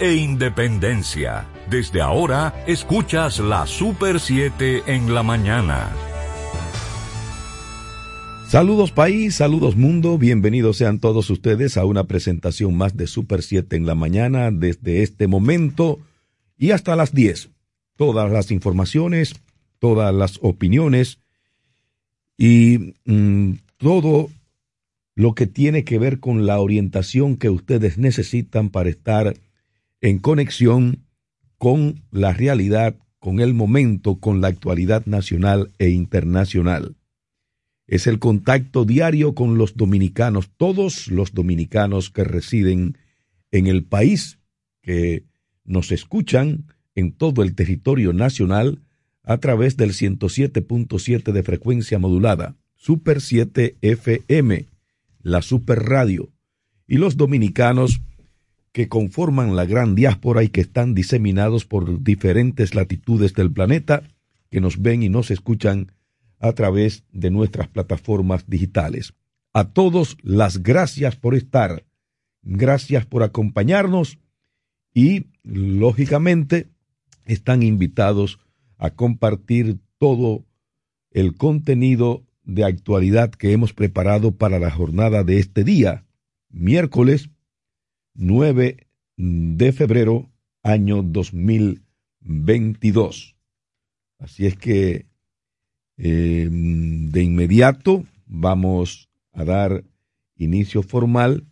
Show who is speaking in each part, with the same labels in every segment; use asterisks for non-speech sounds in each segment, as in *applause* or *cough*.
Speaker 1: e independencia. Desde ahora escuchas la Super 7 en la mañana.
Speaker 2: Saludos país, saludos mundo, bienvenidos sean todos ustedes a una presentación más de Super 7 en la mañana desde este momento y hasta las 10. Todas las informaciones, todas las opiniones y mm, todo lo que tiene que ver con la orientación que ustedes necesitan para estar en conexión con la realidad, con el momento, con la actualidad nacional e internacional. Es el contacto diario con los dominicanos, todos los dominicanos que residen en el país, que nos escuchan en todo el territorio nacional a través del 107.7 de frecuencia modulada, Super 7 FM, la Super Radio, y los dominicanos que conforman la gran diáspora y que están diseminados por diferentes latitudes del planeta, que nos ven y nos escuchan a través de nuestras plataformas digitales. A todos las gracias por estar, gracias por acompañarnos y, lógicamente, están invitados a compartir todo el contenido de actualidad que hemos preparado para la jornada de este día, miércoles 9 de febrero, año 2022. Así es que eh, de inmediato vamos a dar inicio formal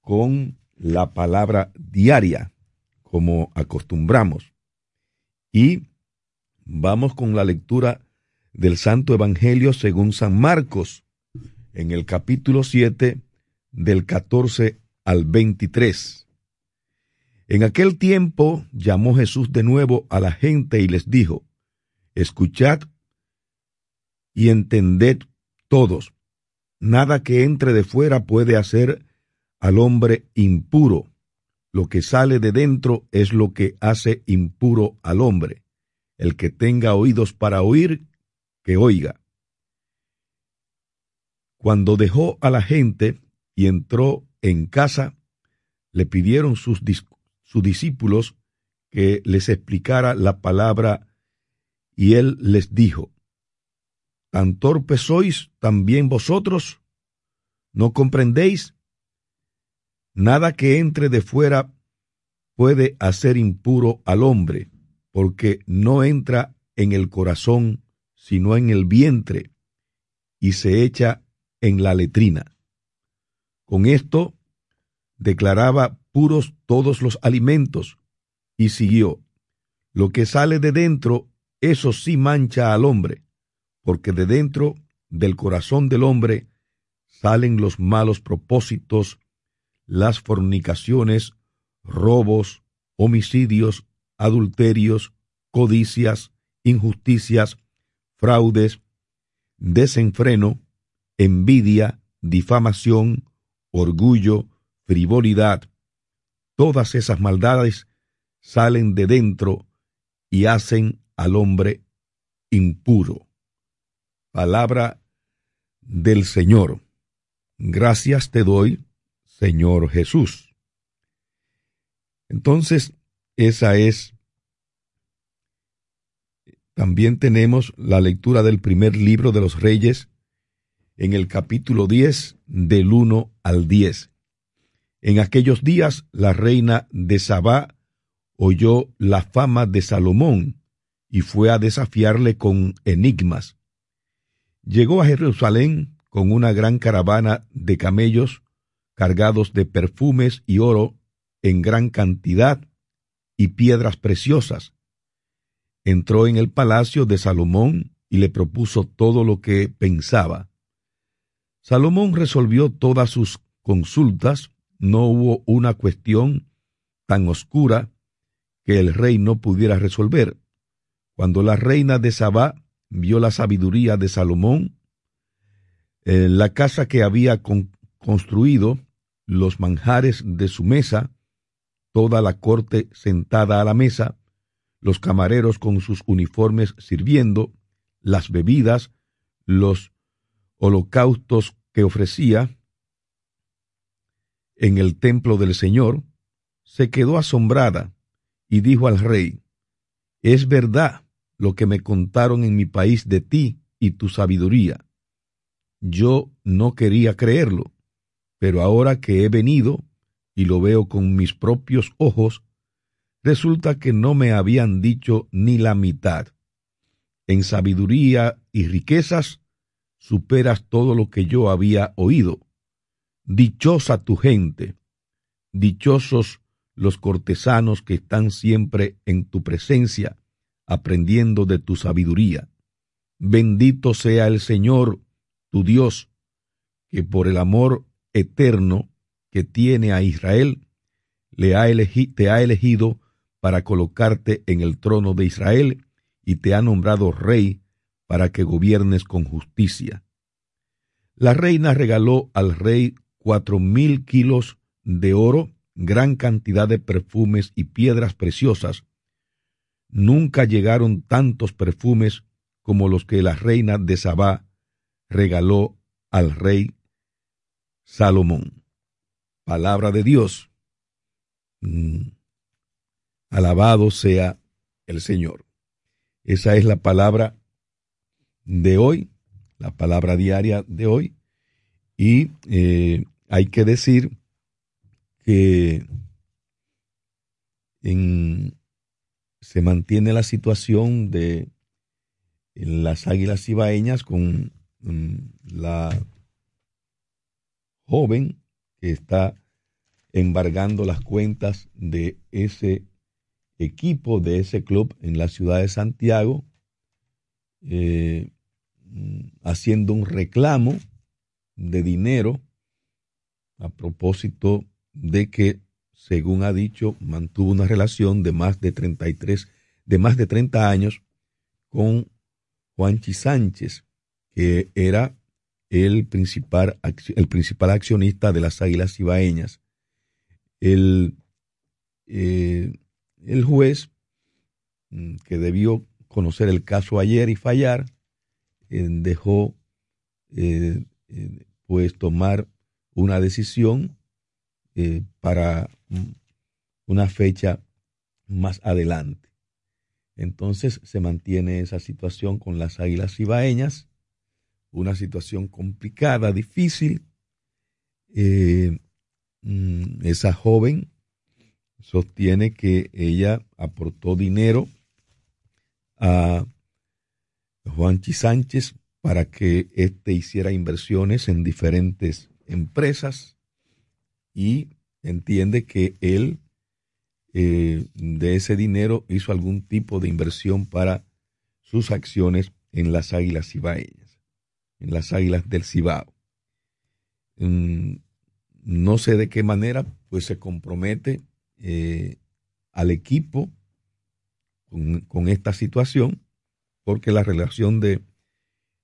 Speaker 2: con la palabra diaria, como acostumbramos. Y vamos con la lectura del Santo Evangelio según San Marcos, en el capítulo 7, del 14 al 23. En aquel tiempo llamó Jesús de nuevo a la gente y les dijo, Escuchad y entended todos, nada que entre de fuera puede hacer al hombre impuro. Lo que sale de dentro es lo que hace impuro al hombre. El que tenga oídos para oír, que oiga. Cuando dejó a la gente y entró en casa, le pidieron sus, discípulos que les explicara la palabra y él les dijo, ¿Tan torpes sois también vosotros? ¿No comprendéis? Nada que entre de fuera puede hacer impuro al hombre, porque no entra en el corazón, sino en el vientre, y se echa en la letrina. Con esto declaraba puros todos los alimentos, y siguió, lo que sale de dentro, eso sí mancha al hombre porque de dentro del corazón del hombre salen los malos propósitos, las fornicaciones, robos, homicidios, adulterios, codicias, injusticias, fraudes, desenfreno, envidia, difamación, orgullo, frivolidad. Todas esas maldades salen de dentro y hacen al hombre impuro. Palabra del Señor. Gracias te doy, Señor Jesús. Entonces, esa es... También tenemos la lectura del primer libro de los reyes en el capítulo 10 del 1 al 10. En aquellos días la reina de Sabá oyó la fama de Salomón y fue a desafiarle con enigmas llegó a Jerusalén con una gran caravana de camellos cargados de perfumes y oro en gran cantidad y piedras preciosas. Entró en el palacio de Salomón y le propuso todo lo que pensaba. Salomón resolvió todas sus consultas, no hubo una cuestión tan oscura que el rey no pudiera resolver. Cuando la reina de Sabá vio la sabiduría de Salomón, la casa que había construido, los manjares de su mesa, toda la corte sentada a la mesa, los camareros con sus uniformes sirviendo, las bebidas, los holocaustos que ofrecía en el templo del Señor, se quedó asombrada y dijo al rey, Es verdad lo que me contaron en mi país de ti y tu sabiduría. Yo no quería creerlo, pero ahora que he venido y lo veo con mis propios ojos, resulta que no me habían dicho ni la mitad. En sabiduría y riquezas superas todo lo que yo había oído. Dichosa tu gente, dichosos los cortesanos que están siempre en tu presencia, aprendiendo de tu sabiduría. Bendito sea el Señor, tu Dios, que por el amor eterno que tiene a Israel, le ha te ha elegido para colocarte en el trono de Israel y te ha nombrado rey para que gobiernes con justicia. La reina regaló al rey cuatro mil kilos de oro, gran cantidad de perfumes y piedras preciosas. Nunca llegaron tantos perfumes como los que la reina de Sabá regaló al rey Salomón. Palabra de Dios. Mm. Alabado sea el Señor. Esa es la palabra de hoy, la palabra diaria de hoy. Y eh, hay que decir que se mantiene la situación de las águilas ibaeñas con la joven que está embargando las cuentas de ese equipo, de ese club en la ciudad de Santiago, eh, haciendo un reclamo de dinero a propósito de que, según ha dicho, mantuvo una relación de más de 33, de más de 30 años con Juanchi Sánchez, que era el principal, el principal accionista de las Águilas Ibaeñas. El, eh, el juez, mm, que debió conocer el caso ayer y fallar, eh, dejó eh, pues tomar una decisión para mm, una fecha más adelante. Entonces se mantiene esa situación con las águilas ibaeñas una situación complicada, difícil. Eh, mm, esa joven sostiene que ella aportó dinero a Juanchi Sánchez para que éste hiciera inversiones en diferentes empresas y entiende que él eh, de ese dinero hizo algún tipo de inversión para sus acciones en las Águilas Ibaeñas en las Águilas del Cibao. Mm, no sé de qué manera, pues se compromete eh, al equipo con, esta situación, porque la relación de,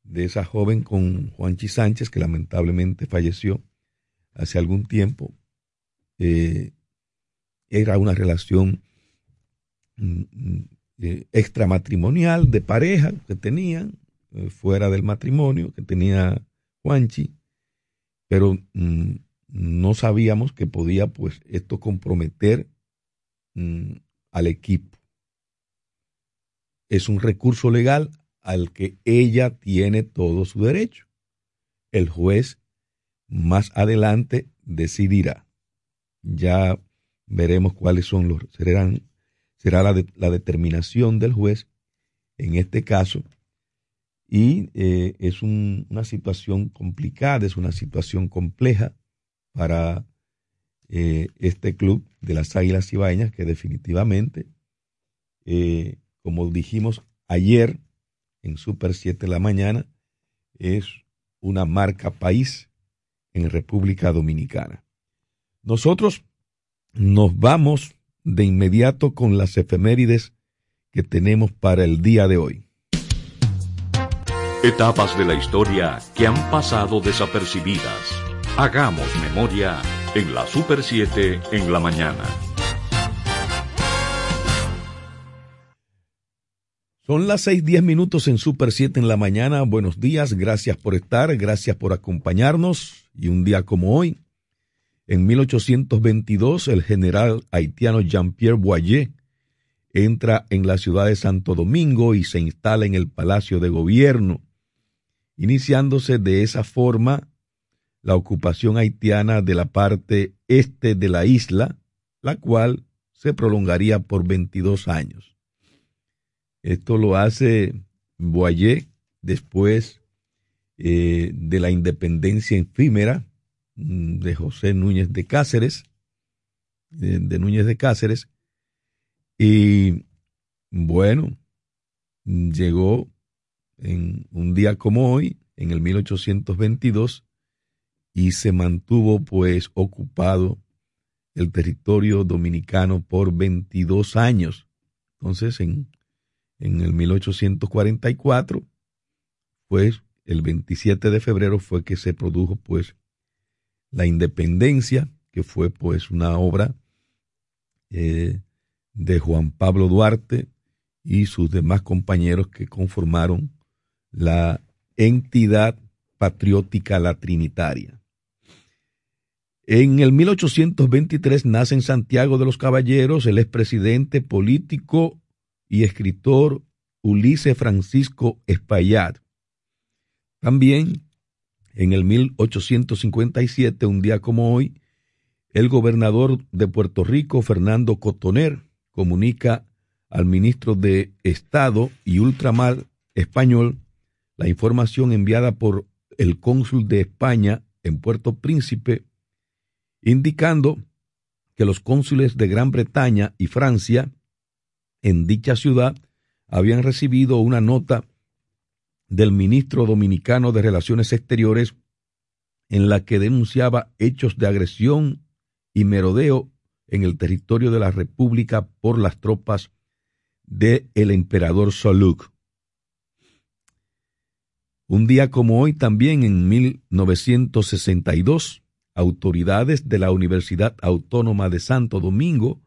Speaker 2: de esa joven con Juanchi Sánchez, que lamentablemente falleció hace algún tiempo, eh, era una relación mm, mm, eh, extramatrimonial de pareja que tenían, eh, fuera del matrimonio que tenía Juanchi, pero mm, no sabíamos que podía pues esto comprometer al equipo. Es un recurso legal al que ella tiene todo su derecho. El juez más adelante decidirá. Ya veremos cuáles son los serán será la, la determinación del juez en este caso y eh, es una situación complicada, es una situación compleja para eh, este club de las Águilas Ibaeñas que definitivamente, eh, como dijimos ayer en Super 7 de la mañana, es una marca país en República Dominicana. Nosotros nos vamos de inmediato con las efemérides que tenemos para el día de hoy.
Speaker 1: Etapas de la historia que han pasado desapercibidas. Hagamos memoria en la Super 7 en la mañana.
Speaker 2: Son las 6:10 minutos en Super 7 en la mañana. Buenos días, gracias por estar, gracias por acompañarnos. Y un día como hoy, En 1822, el general haitiano Jean-Pierre Boyer entra en la ciudad de Santo Domingo y se instala en el Palacio de Gobierno, iniciándose de esa forma la ocupación haitiana de la parte este de la isla, la cual se prolongaría por 22 años. Esto lo hace Boyer después eh, de la independencia efímera mm, de José Núñez de Cáceres, de Núñez de Cáceres, y bueno, llegó en un día como hoy, en el 1822, y se mantuvo pues ocupado el territorio dominicano por 22 años. Entonces, en, en el 1844, pues el 27 de febrero fue que se produjo pues la independencia, que fue pues una obra eh, de Juan Pablo Duarte y sus demás compañeros que conformaron la entidad patriótica la Trinitaria. En el 1823 nace en Santiago de los Caballeros el expresidente político y escritor Ulises Francisco Espaillat. También en el 1857, un día como hoy, el gobernador de Puerto Rico, Fernando Cotoner, comunica al ministro de Estado y Ultramar español la información enviada por el cónsul de España en Puerto Príncipe, indicando que los cónsules de Gran Bretaña y Francia en dicha ciudad habían recibido una nota del ministro dominicano de Relaciones Exteriores en la que denunciaba hechos de agresión y merodeo en el territorio de la República por las tropas del el emperador Soluk. Un día como hoy, también en 1962, autoridades de la Universidad Autónoma de Santo Domingo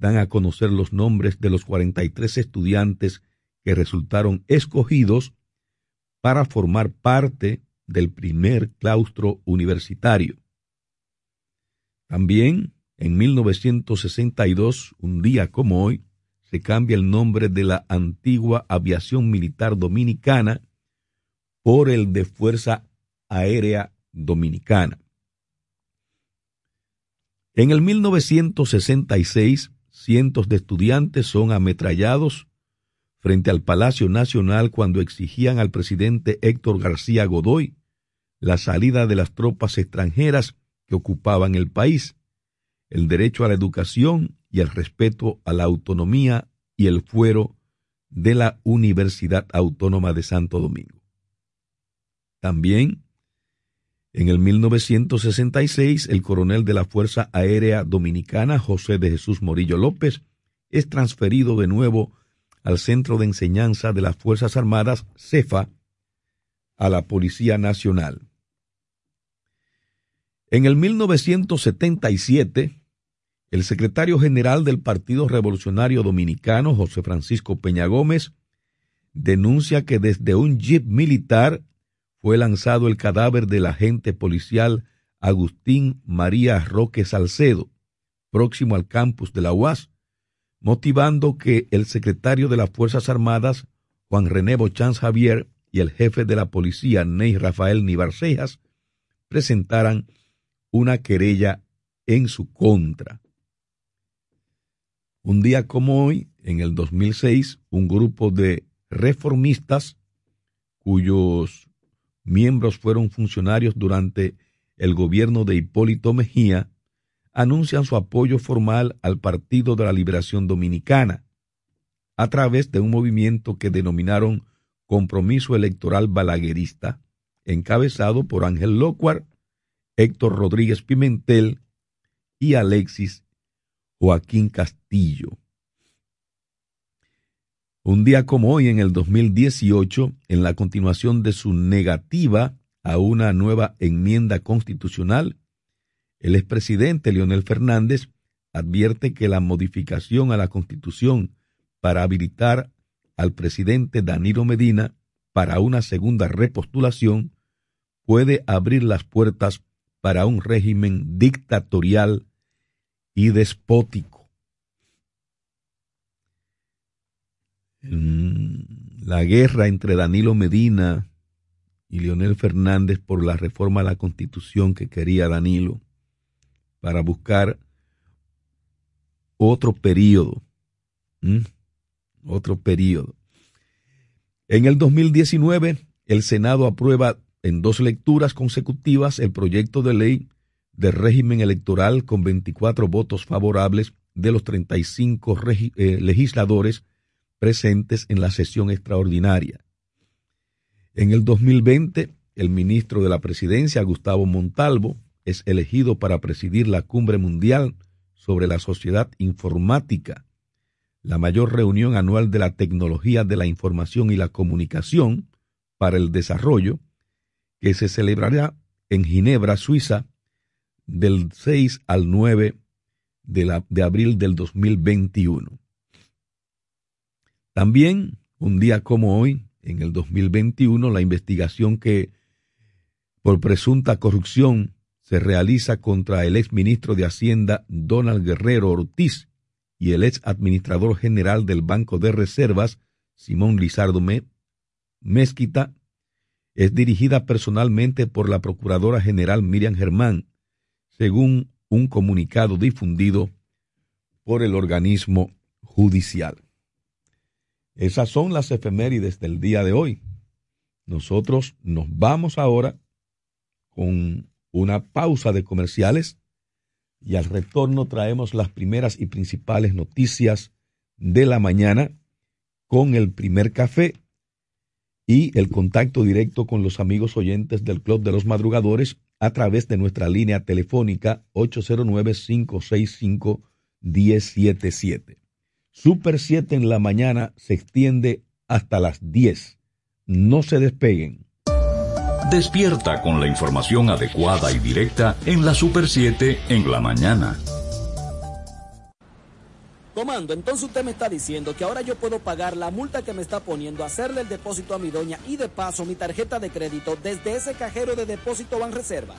Speaker 2: dan a conocer los nombres de los 43 estudiantes que resultaron escogidos para formar parte del primer claustro universitario. También en 1962, un día como hoy, se cambia el nombre de la antigua aviación militar dominicana por el de Fuerza Aérea Dominicana. En el 1966, cientos de estudiantes son ametrallados frente al Palacio Nacional cuando exigían al presidente Héctor García Godoy la salida de las tropas extranjeras que ocupaban el país el derecho a la educación y el respeto a la autonomía y el fuero de la Universidad Autónoma de Santo Domingo. También, en el 1966, el coronel de la Fuerza Aérea Dominicana, José de Jesús Morillo López, es transferido de nuevo al Centro de Enseñanza de las Fuerzas Armadas, CEFA, a la Policía Nacional. En el 1977, el secretario general del Partido Revolucionario Dominicano, José Francisco Peña Gómez, denuncia que desde un jeep militar fue lanzado el cadáver del agente policial Agustín María Roque Salcedo, próximo al campus de la UAS, motivando que el secretario de las Fuerzas Armadas, Juan René Bochanz Javier, y el jefe de la policía, Ney Rafael Nibarcejas, presentaran una querella en su contra. Un día como hoy, en el 2006, un grupo de reformistas cuyos miembros fueron funcionarios durante el gobierno de Hipólito Mejía, anuncian su apoyo formal al Partido de la Liberación Dominicana a través de un movimiento que denominaron Compromiso Electoral Balaguerista, encabezado por Ángel Locuar, Héctor Rodríguez Pimentel y Alexis Joaquín Castillo. Un día como hoy, en el 2018, en la continuación de su negativa a una nueva enmienda constitucional, el expresidente Leonel Fernández advierte que la modificación a la Constitución para habilitar al presidente Danilo Medina para una segunda repostulación puede abrir las puertas para un régimen dictatorial y despótico. La guerra entre Danilo Medina y Leonel Fernández por la reforma a la constitución que quería Danilo para buscar otro periodo. Otro periodo. En el 2019, el Senado aprueba en dos lecturas consecutivas el proyecto de ley de régimen electoral con 24 votos favorables de los 35 eh, legisladores presentes en la sesión extraordinaria. En el 2020, el ministro de la Presidencia, Gustavo Montalvo, es elegido para presidir la Cumbre Mundial sobre la Sociedad Informática, la mayor reunión anual de la tecnología de la información y la comunicación para el desarrollo, que se celebrará en Ginebra, Suiza, del 6 al 9 de, de abril del 2021. También, un día como hoy, en el 2021, la investigación que por presunta corrupción se realiza contra el ex ministro de Hacienda Donald Guerrero Ortiz y el ex administrador general del Banco de Reservas Simón Lizardo Mezquita es dirigida personalmente por la Procuradora General Miriam Germán, según un comunicado difundido por el organismo judicial. Esas son las efemérides del día de hoy. Nosotros nos vamos ahora con una pausa de comerciales y al retorno traemos las primeras y principales noticias de la mañana con el primer café y el contacto directo con los amigos oyentes del Club de los Madrugadores a través de nuestra línea telefónica 809-565-1077. Super 7 en la mañana se extiende hasta las 10. No se despeguen.
Speaker 1: Despierta con la información adecuada y directa en la Super 7 en la mañana.
Speaker 3: Comando, entonces usted me está diciendo que ahora yo puedo pagar la multa que me está poniendo, hacerle el depósito a mi doña y de paso mi tarjeta de crédito desde ese cajero de depósito Reservas.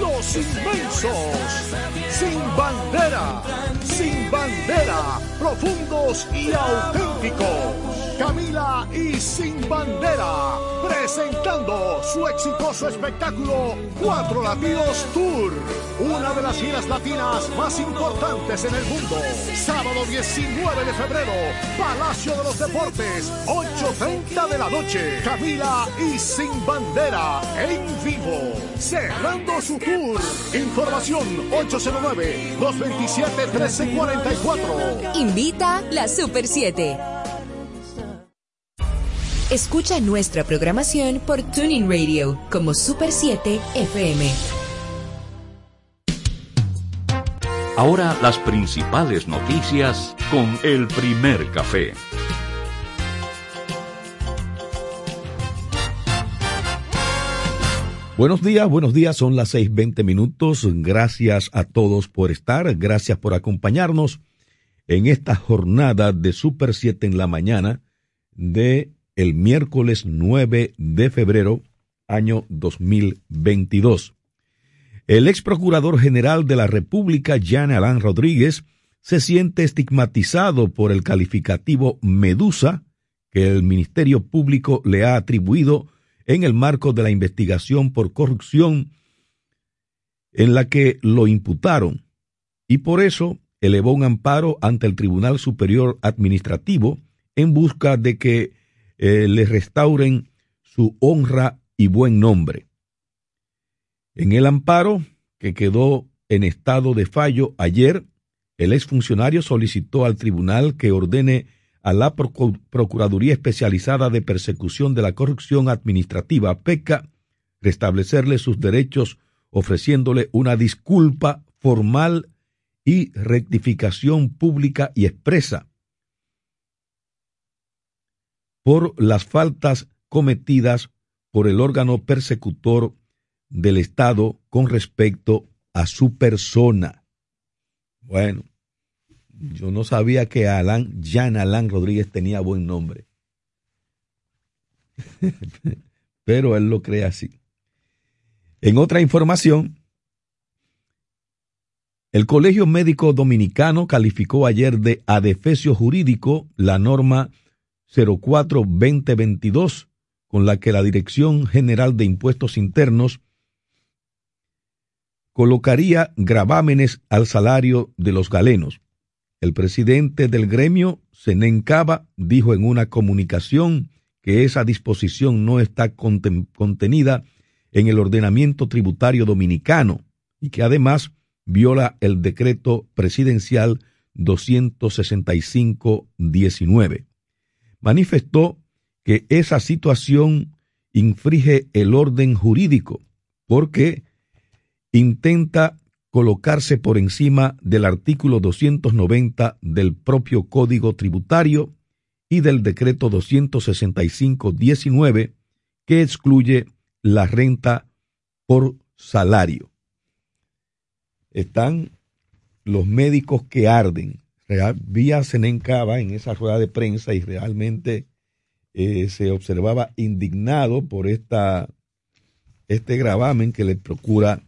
Speaker 4: los inmensos, sin bandera, sin bandera, profundos y auténticos. Camila y Sin Bandera, presentando su exitoso espectáculo Cuatro Latinos Tour, una de las giras latinas más importantes en el mundo. Sábado 19 de febrero, Palacio de los Deportes, 8.30 de la noche. Camila y Sin Bandera en vivo, cerrando su tour. Información 809-227-1344.
Speaker 5: Invita la Super 7. Escucha nuestra programación por Tuning Radio como Super 7 FM.
Speaker 1: Ahora las principales noticias con el primer café.
Speaker 2: Buenos días, buenos días, son las 6.20 minutos. Gracias a todos por estar, gracias por acompañarnos en esta jornada de Super 7 en la mañana de el miércoles 9 de febrero, año 2022. El ex procurador general de la República, Jan Alain Rodríguez, se siente estigmatizado por el calificativo Medusa que el Ministerio Público le ha atribuido en el marco de la investigación por corrupción en la que lo imputaron y por eso elevó un amparo ante el Tribunal Superior Administrativo en busca de que eh, le restauren su honra y buen nombre. En el amparo que quedó en estado de fallo ayer, el exfuncionario solicitó al tribunal que ordene a la Procuraduría Especializada de Persecución de la Corrupción Administrativa, PECA, restablecerle sus derechos ofreciéndole una disculpa formal y rectificación pública y expresa por las faltas cometidas por el órgano persecutor del Estado con respecto a su persona. Bueno, yo no sabía que Alan, Jan Alan Rodríguez tenía buen nombre. *laughs* Pero él lo cree así. En otra información, el Colegio Médico Dominicano calificó ayer de adefesio jurídico la norma 04-2022 con la que la Dirección General de Impuestos Internos colocaría gravámenes al salario de los galenos. El presidente del gremio, Zenén Cava, dijo en una comunicación que esa disposición no está contenida en el ordenamiento tributario dominicano y que además viola el decreto presidencial 265-19. Manifestó que esa situación infringe el orden jurídico porque intenta colocarse por encima del artículo 290 del propio Código Tributario y del decreto 265-19 que excluye la renta por salario. Están los médicos que arden. Vía Senencaba en esa rueda de prensa y realmente eh, se observaba indignado por esta, este gravamen que le procura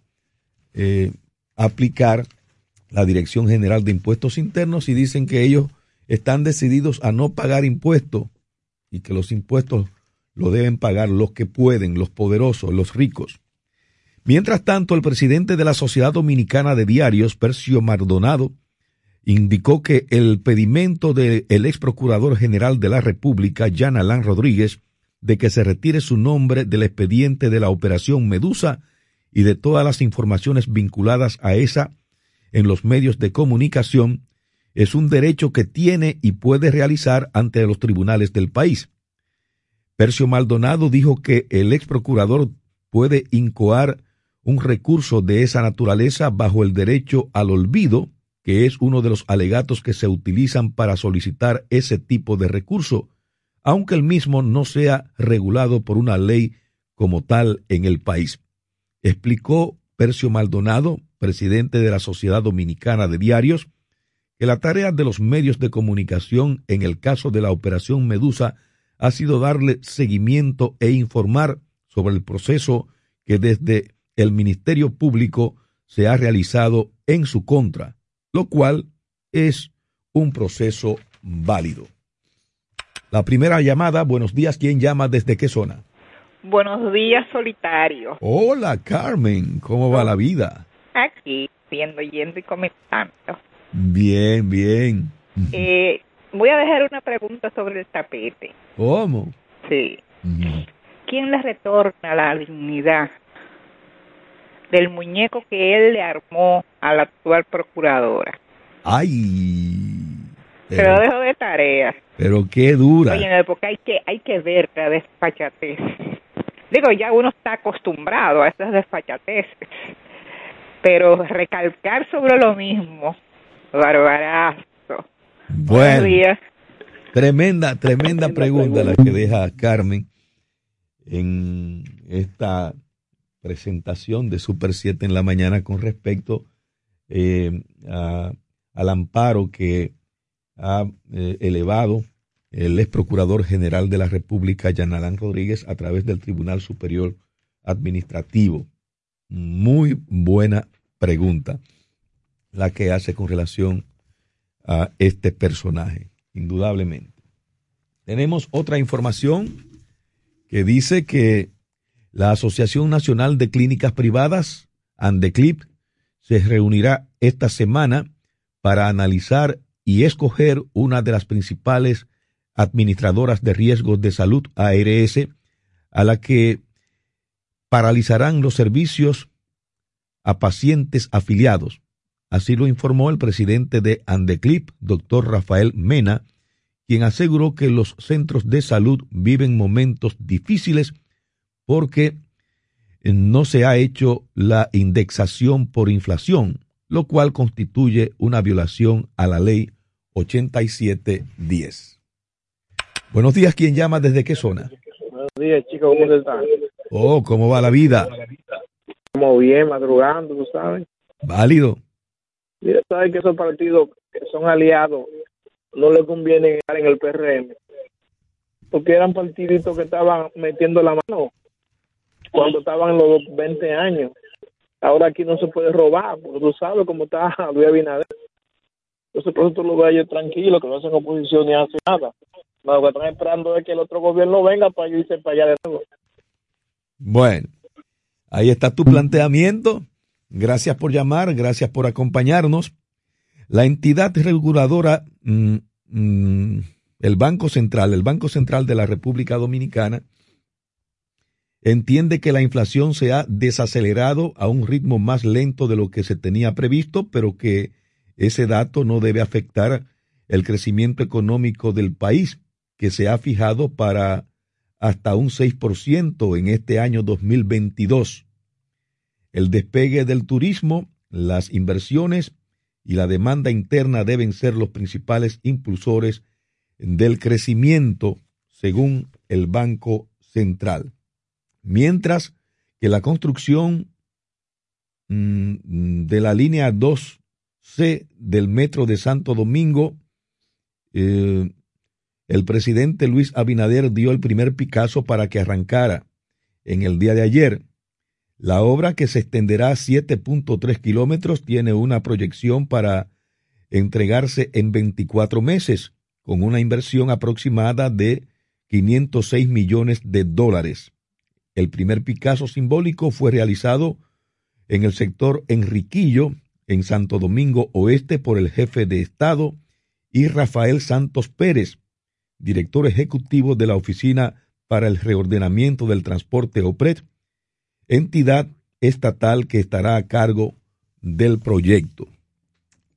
Speaker 2: eh, aplicar la Dirección General de Impuestos Internos y dicen que ellos están decididos a no pagar impuestos y que los impuestos lo deben pagar los que pueden, los poderosos, los ricos. Mientras tanto, el presidente de la Sociedad Dominicana de Diarios, Percio Maldonado, indicó que el pedimento del ex procurador general de la República, Jan Alán Rodríguez, de que se retire su nombre del expediente de la Operación Medusa y de todas las informaciones vinculadas a esa en los medios de comunicación, es un derecho que tiene y puede realizar ante los tribunales del país. Percio Maldonado dijo que el ex procurador puede incoar un recurso de esa naturaleza bajo el derecho al olvido, que es uno de los alegatos que se utilizan para solicitar ese tipo de recurso, aunque el mismo no sea regulado por una ley como tal en el país. Explicó Percio Maldonado, presidente de la Sociedad Dominicana de Diarios, que la tarea de los medios de comunicación en el caso de la Operación Medusa ha sido darle seguimiento e informar sobre el proceso que desde el Ministerio Público se ha realizado en su contra, lo cual es un proceso válido. La primera llamada, buenos días, ¿quién llama desde qué zona?
Speaker 6: Buenos días, solitario.
Speaker 2: Hola, Carmen, ¿cómo va la vida?
Speaker 6: Aquí, viendo, yendo y comentando.
Speaker 2: Bien, bien.
Speaker 6: Eh, Voy a dejar una pregunta sobre el tapete.
Speaker 2: ¿Cómo?
Speaker 6: Sí. ¿Quién le retorna la dignidad del muñeco que él le armó a la actual procuradora?
Speaker 2: Ay.
Speaker 6: Se lo dejo de tarea.
Speaker 2: Pero qué dura.
Speaker 6: Oye, porque hay que, hay que ver la desfachatez. Digo, ya uno está acostumbrado a esas desfachateces. Pero recalcar sobre lo mismo, barbarazo
Speaker 2: bueno, tremenda, tremenda pregunta la que deja Carmen en esta presentación de Super 7 en la mañana con respecto eh, al amparo que ha eh, elevado el ex procurador general de la República, Yanalán Rodríguez, a través del Tribunal Superior Administrativo. Muy buena pregunta la que hace con relación a este personaje, indudablemente. Tenemos otra información que dice que la Asociación Nacional de Clínicas Privadas, ANDECLIP, se reunirá esta semana para analizar y escoger una de las principales administradoras de riesgos de salud, ARS, a la que paralizarán los servicios a pacientes afiliados. Así lo informó el presidente de Andeclip, doctor Rafael Mena, quien aseguró que los centros de salud viven momentos difíciles porque no se ha hecho la indexación por inflación, lo cual constituye una violación a la ley 8710. Buenos días, ¿quién llama? ¿Desde qué zona?
Speaker 7: Buenos días, chicos, ¿cómo están?
Speaker 2: Oh, ¿cómo va la vida?
Speaker 7: Estamos bien, madrugando, tú sabes.
Speaker 2: Válido.
Speaker 7: Mira, sabes que esos partidos que son aliados no le conviene estar en el PRM, porque eran partiditos que estaban metiendo la mano cuando estaban los 20 años. Ahora aquí no se puede robar, porque tú sabes cómo está *laughs* Luis Abinader. Entonces, por eso tú lo ves ellos tranquilos, que no hacen oposición ni hacen nada. Lo que están esperando es que el otro gobierno venga para irse para allá de nuevo.
Speaker 2: Bueno, ahí está tu planteamiento. Gracias por llamar, gracias por acompañarnos. La entidad reguladora, mm, mm, el Banco Central, el Banco Central de la República Dominicana, entiende que la inflación se ha desacelerado a un ritmo más lento de lo que se tenía previsto, pero que ese dato no debe afectar el crecimiento económico del país, que se ha fijado para hasta un 6% en este año 2022. El despegue del turismo, las inversiones y la demanda interna deben ser los principales impulsores del crecimiento, según el Banco Central. Mientras que la construcción mm, de la línea 2C del Metro de Santo Domingo, eh, el presidente Luis Abinader dio el primer Picasso para que arrancara en el día de ayer. La obra, que se extenderá a 7.3 kilómetros, tiene una proyección para entregarse en 24 meses, con una inversión aproximada de 506 millones de dólares. El primer Picasso simbólico fue realizado en el sector Enriquillo, en Santo Domingo Oeste, por el jefe de Estado y Rafael Santos Pérez, director ejecutivo de la Oficina para el Reordenamiento del Transporte OPRED, entidad estatal que estará a cargo del proyecto.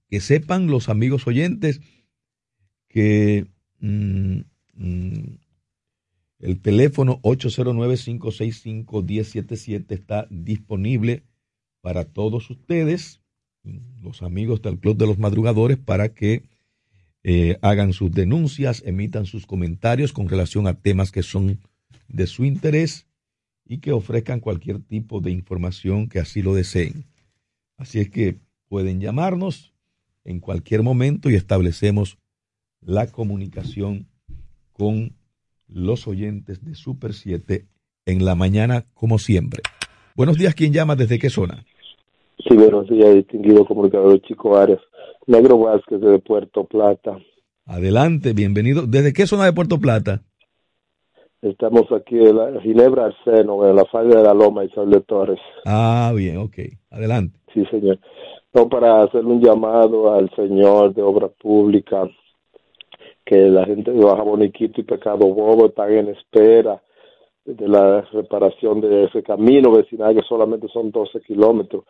Speaker 2: Que sepan los amigos oyentes que mm, mm, el teléfono 809-565-1077 está disponible para todos ustedes, los amigos del Club de los Madrugadores, para que eh, hagan sus denuncias, emitan sus comentarios con relación a temas que son de su interés y que ofrezcan cualquier tipo de información que así lo deseen. Así es que pueden llamarnos en cualquier momento y establecemos la comunicación con los oyentes de Super 7 en la mañana como siempre. Buenos días, ¿quién llama? ¿Desde qué zona?
Speaker 8: Sí, buenos días, distinguido comunicador Chico Arias. Negro Vázquez de Puerto Plata.
Speaker 2: Adelante, bienvenido. ¿Desde qué zona de Puerto Plata?
Speaker 8: Estamos aquí en la Ginebra Arseno, en la falla de la Loma, Isabel de Torres.
Speaker 2: Ah, bien, ok. Adelante.
Speaker 8: Sí, señor. No, para hacer un llamado al señor de Obra Pública, que la gente de Baja Boniquito y Pecado Bobo están en espera de la reparación de ese camino vecinal, que solamente son 12 kilómetros.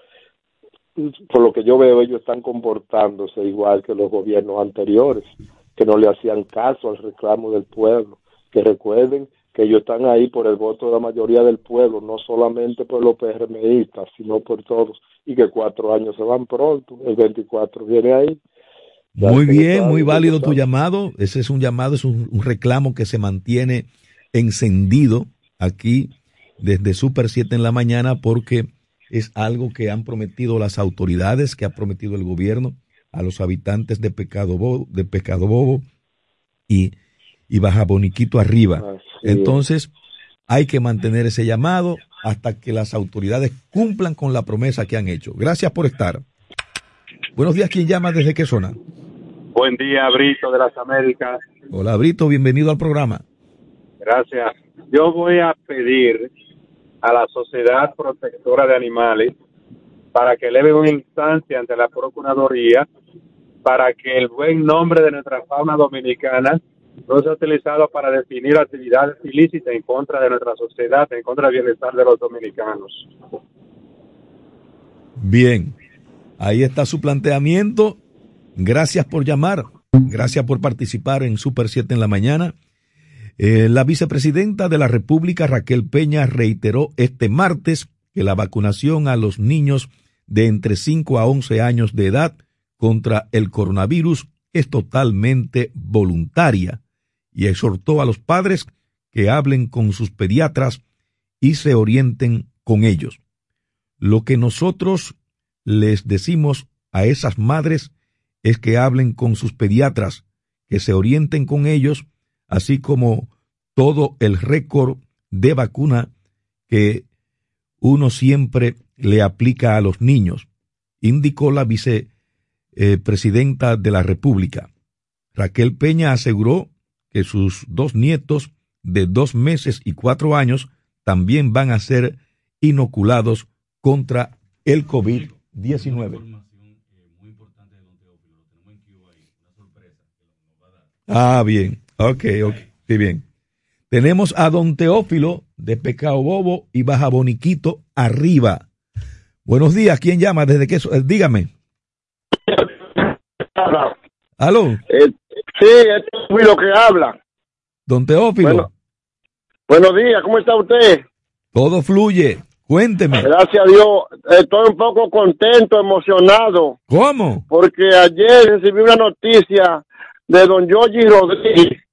Speaker 8: Por lo que yo veo, ellos están comportándose igual que los gobiernos anteriores, que no le hacían caso al reclamo del pueblo. Que recuerden que ellos están ahí por el voto de la mayoría del pueblo, no solamente por los PRMistas, sino por todos, y que cuatro años se van pronto, el 24 viene ahí.
Speaker 2: Muy bien, muy válido tu llamado. Ese es un llamado, es un, reclamo que se mantiene encendido aquí desde Super 7 en la mañana porque es algo que han prometido las autoridades, que ha prometido el gobierno a los habitantes de Pecado Bobo, de Pecado Bobo y, y Baja Boniquito arriba. Entonces, hay que mantener ese llamado hasta que las autoridades cumplan con la promesa que han hecho. Gracias por estar. Buenos días, ¿quién llama? ¿Desde qué zona?
Speaker 9: Buen día, Brito de las Américas.
Speaker 2: Hola, Brito, bienvenido al programa.
Speaker 9: Gracias. Yo voy a pedir a la Sociedad Protectora de Animales para que eleve una instancia ante la Procuraduría para que el buen nombre de nuestra fauna dominicana no se ha utilizado para definir actividades ilícitas en contra de nuestra sociedad, en contra del bienestar de los dominicanos.
Speaker 2: Bien, ahí está su planteamiento. Gracias por llamar, gracias por participar en Super 7 en la mañana. Eh, la vicepresidenta de la República, Raquel Peña, reiteró este martes que la vacunación a los niños de entre 5 a 11 años de edad contra el coronavirus es totalmente voluntaria y exhortó a los padres que hablen con sus pediatras y se orienten con ellos. Lo que nosotros les decimos a esas madres es que hablen con sus pediatras, que se orienten con ellos, así como todo el récord de vacuna que uno siempre le aplica a los niños, indicó la vicepresidenta de la República. Raquel Peña aseguró que sus dos nietos de dos meses y cuatro años también van a ser inoculados contra el COVID-19. Ah, bien. Ok, ok. Sí, bien. Tenemos a don Teófilo de Pecado Bobo y Baja Boniquito arriba. Buenos días. ¿Quién llama? ¿Desde qué? Eh, dígame. ¿Aló?
Speaker 10: Eh, sí, es Teófilo que habla.
Speaker 2: Don Teófilo.
Speaker 10: buenos días. ¿Cómo está usted?
Speaker 2: Todo fluye. Cuénteme.
Speaker 10: Gracias a Dios. Estoy un poco contento, emocionado.
Speaker 2: ¿Cómo?
Speaker 10: Porque ayer recibí una noticia de don Yogi Rodríguez,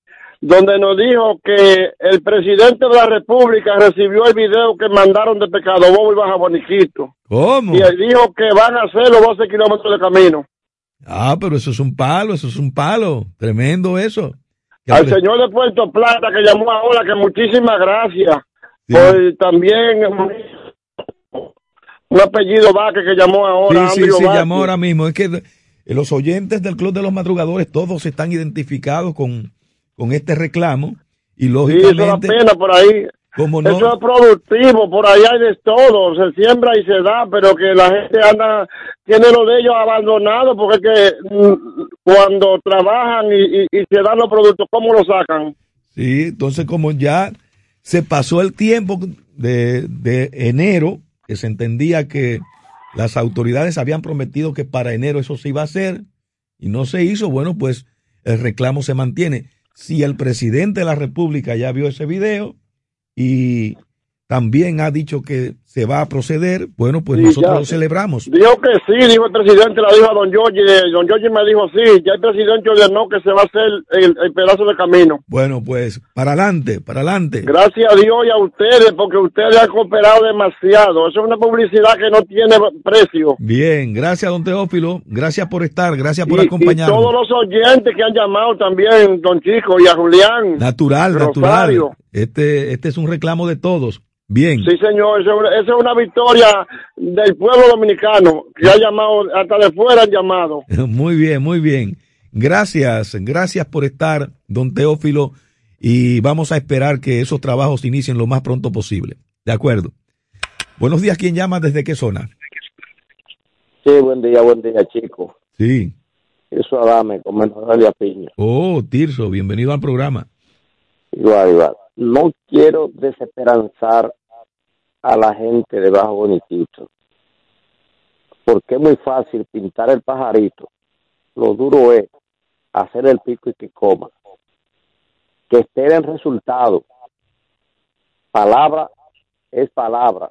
Speaker 10: donde nos dijo que el presidente de la República recibió el video que mandaron de Pecado Bobo y Baja Boniquito.
Speaker 2: ¿Cómo?
Speaker 10: Y él dijo que van a hacer los 12 kilómetros de camino.
Speaker 2: Ah, pero eso es un palo, eso es un palo. Tremendo eso.
Speaker 10: Al señor de Puerto Plata que llamó ahora, que muchísimas gracias. Por también un apellido Vázquez que llamó ahora.
Speaker 2: Sí, sí, sí, llamó ahora mismo. Es que los oyentes del Club de los Madrugadores todos están identificados con, con este reclamo y lógicamente...
Speaker 10: Sí, eso pena por ahí.
Speaker 2: Como no,
Speaker 10: Eso es productivo, por ahí hay de todo, se siembra y se da, pero que la gente anda, tiene lo de ellos abandonado, porque es que mm, cuando trabajan y, y, se dan los productos, ¿cómo lo sacan?
Speaker 2: Sí, entonces como ya se pasó el tiempo de, de enero, que se entendía que las autoridades habían prometido que para enero eso se iba a hacer y no se hizo. Bueno, pues el reclamo se mantiene. Si el presidente de la República ya vio ese video y también ha dicho que se va a proceder, bueno, pues nosotros lo celebramos.
Speaker 10: Dijo que sí, dijo el presidente, la dijo a don Giorgi, don Giorgi me dijo sí, ya el presidente ordenó que se va a hacer el, pedazo de camino.
Speaker 2: Bueno, pues para adelante, para adelante.
Speaker 10: Gracias a Dios y a ustedes, porque ustedes han cooperado demasiado. Eso es una publicidad que no tiene precio.
Speaker 2: Bien, gracias don Teófilo, gracias por estar, gracias por acompañarnos.
Speaker 10: Y todos los oyentes que han llamado también, don Chico y a Julián.
Speaker 2: Natural, natural. Este, este es un reclamo de todos. Bien.
Speaker 10: Sí, señor, esa es una victoria del pueblo dominicano que ha llamado, hasta de fuera han llamado. *laughs*
Speaker 2: Muy bien, muy bien. Gracias, gracias por estar, don Teófilo, y vamos a esperar que esos trabajos inicien lo más pronto posible. De acuerdo. Buenos días, ¿quién llama? ¿Desde qué zona?
Speaker 11: Sí, buen día, buen día, chico.
Speaker 2: Sí.
Speaker 11: Eso Adame, de Piña.
Speaker 2: Oh, Tirso, bienvenido al programa.
Speaker 11: Igual, igual. No quiero desesperanzar a la gente de Bajo Boniquito. Porque es muy fácil pintar el pajarito. Lo duro es hacer el pico y que coma. Que esté en resultado. Palabra es palabra.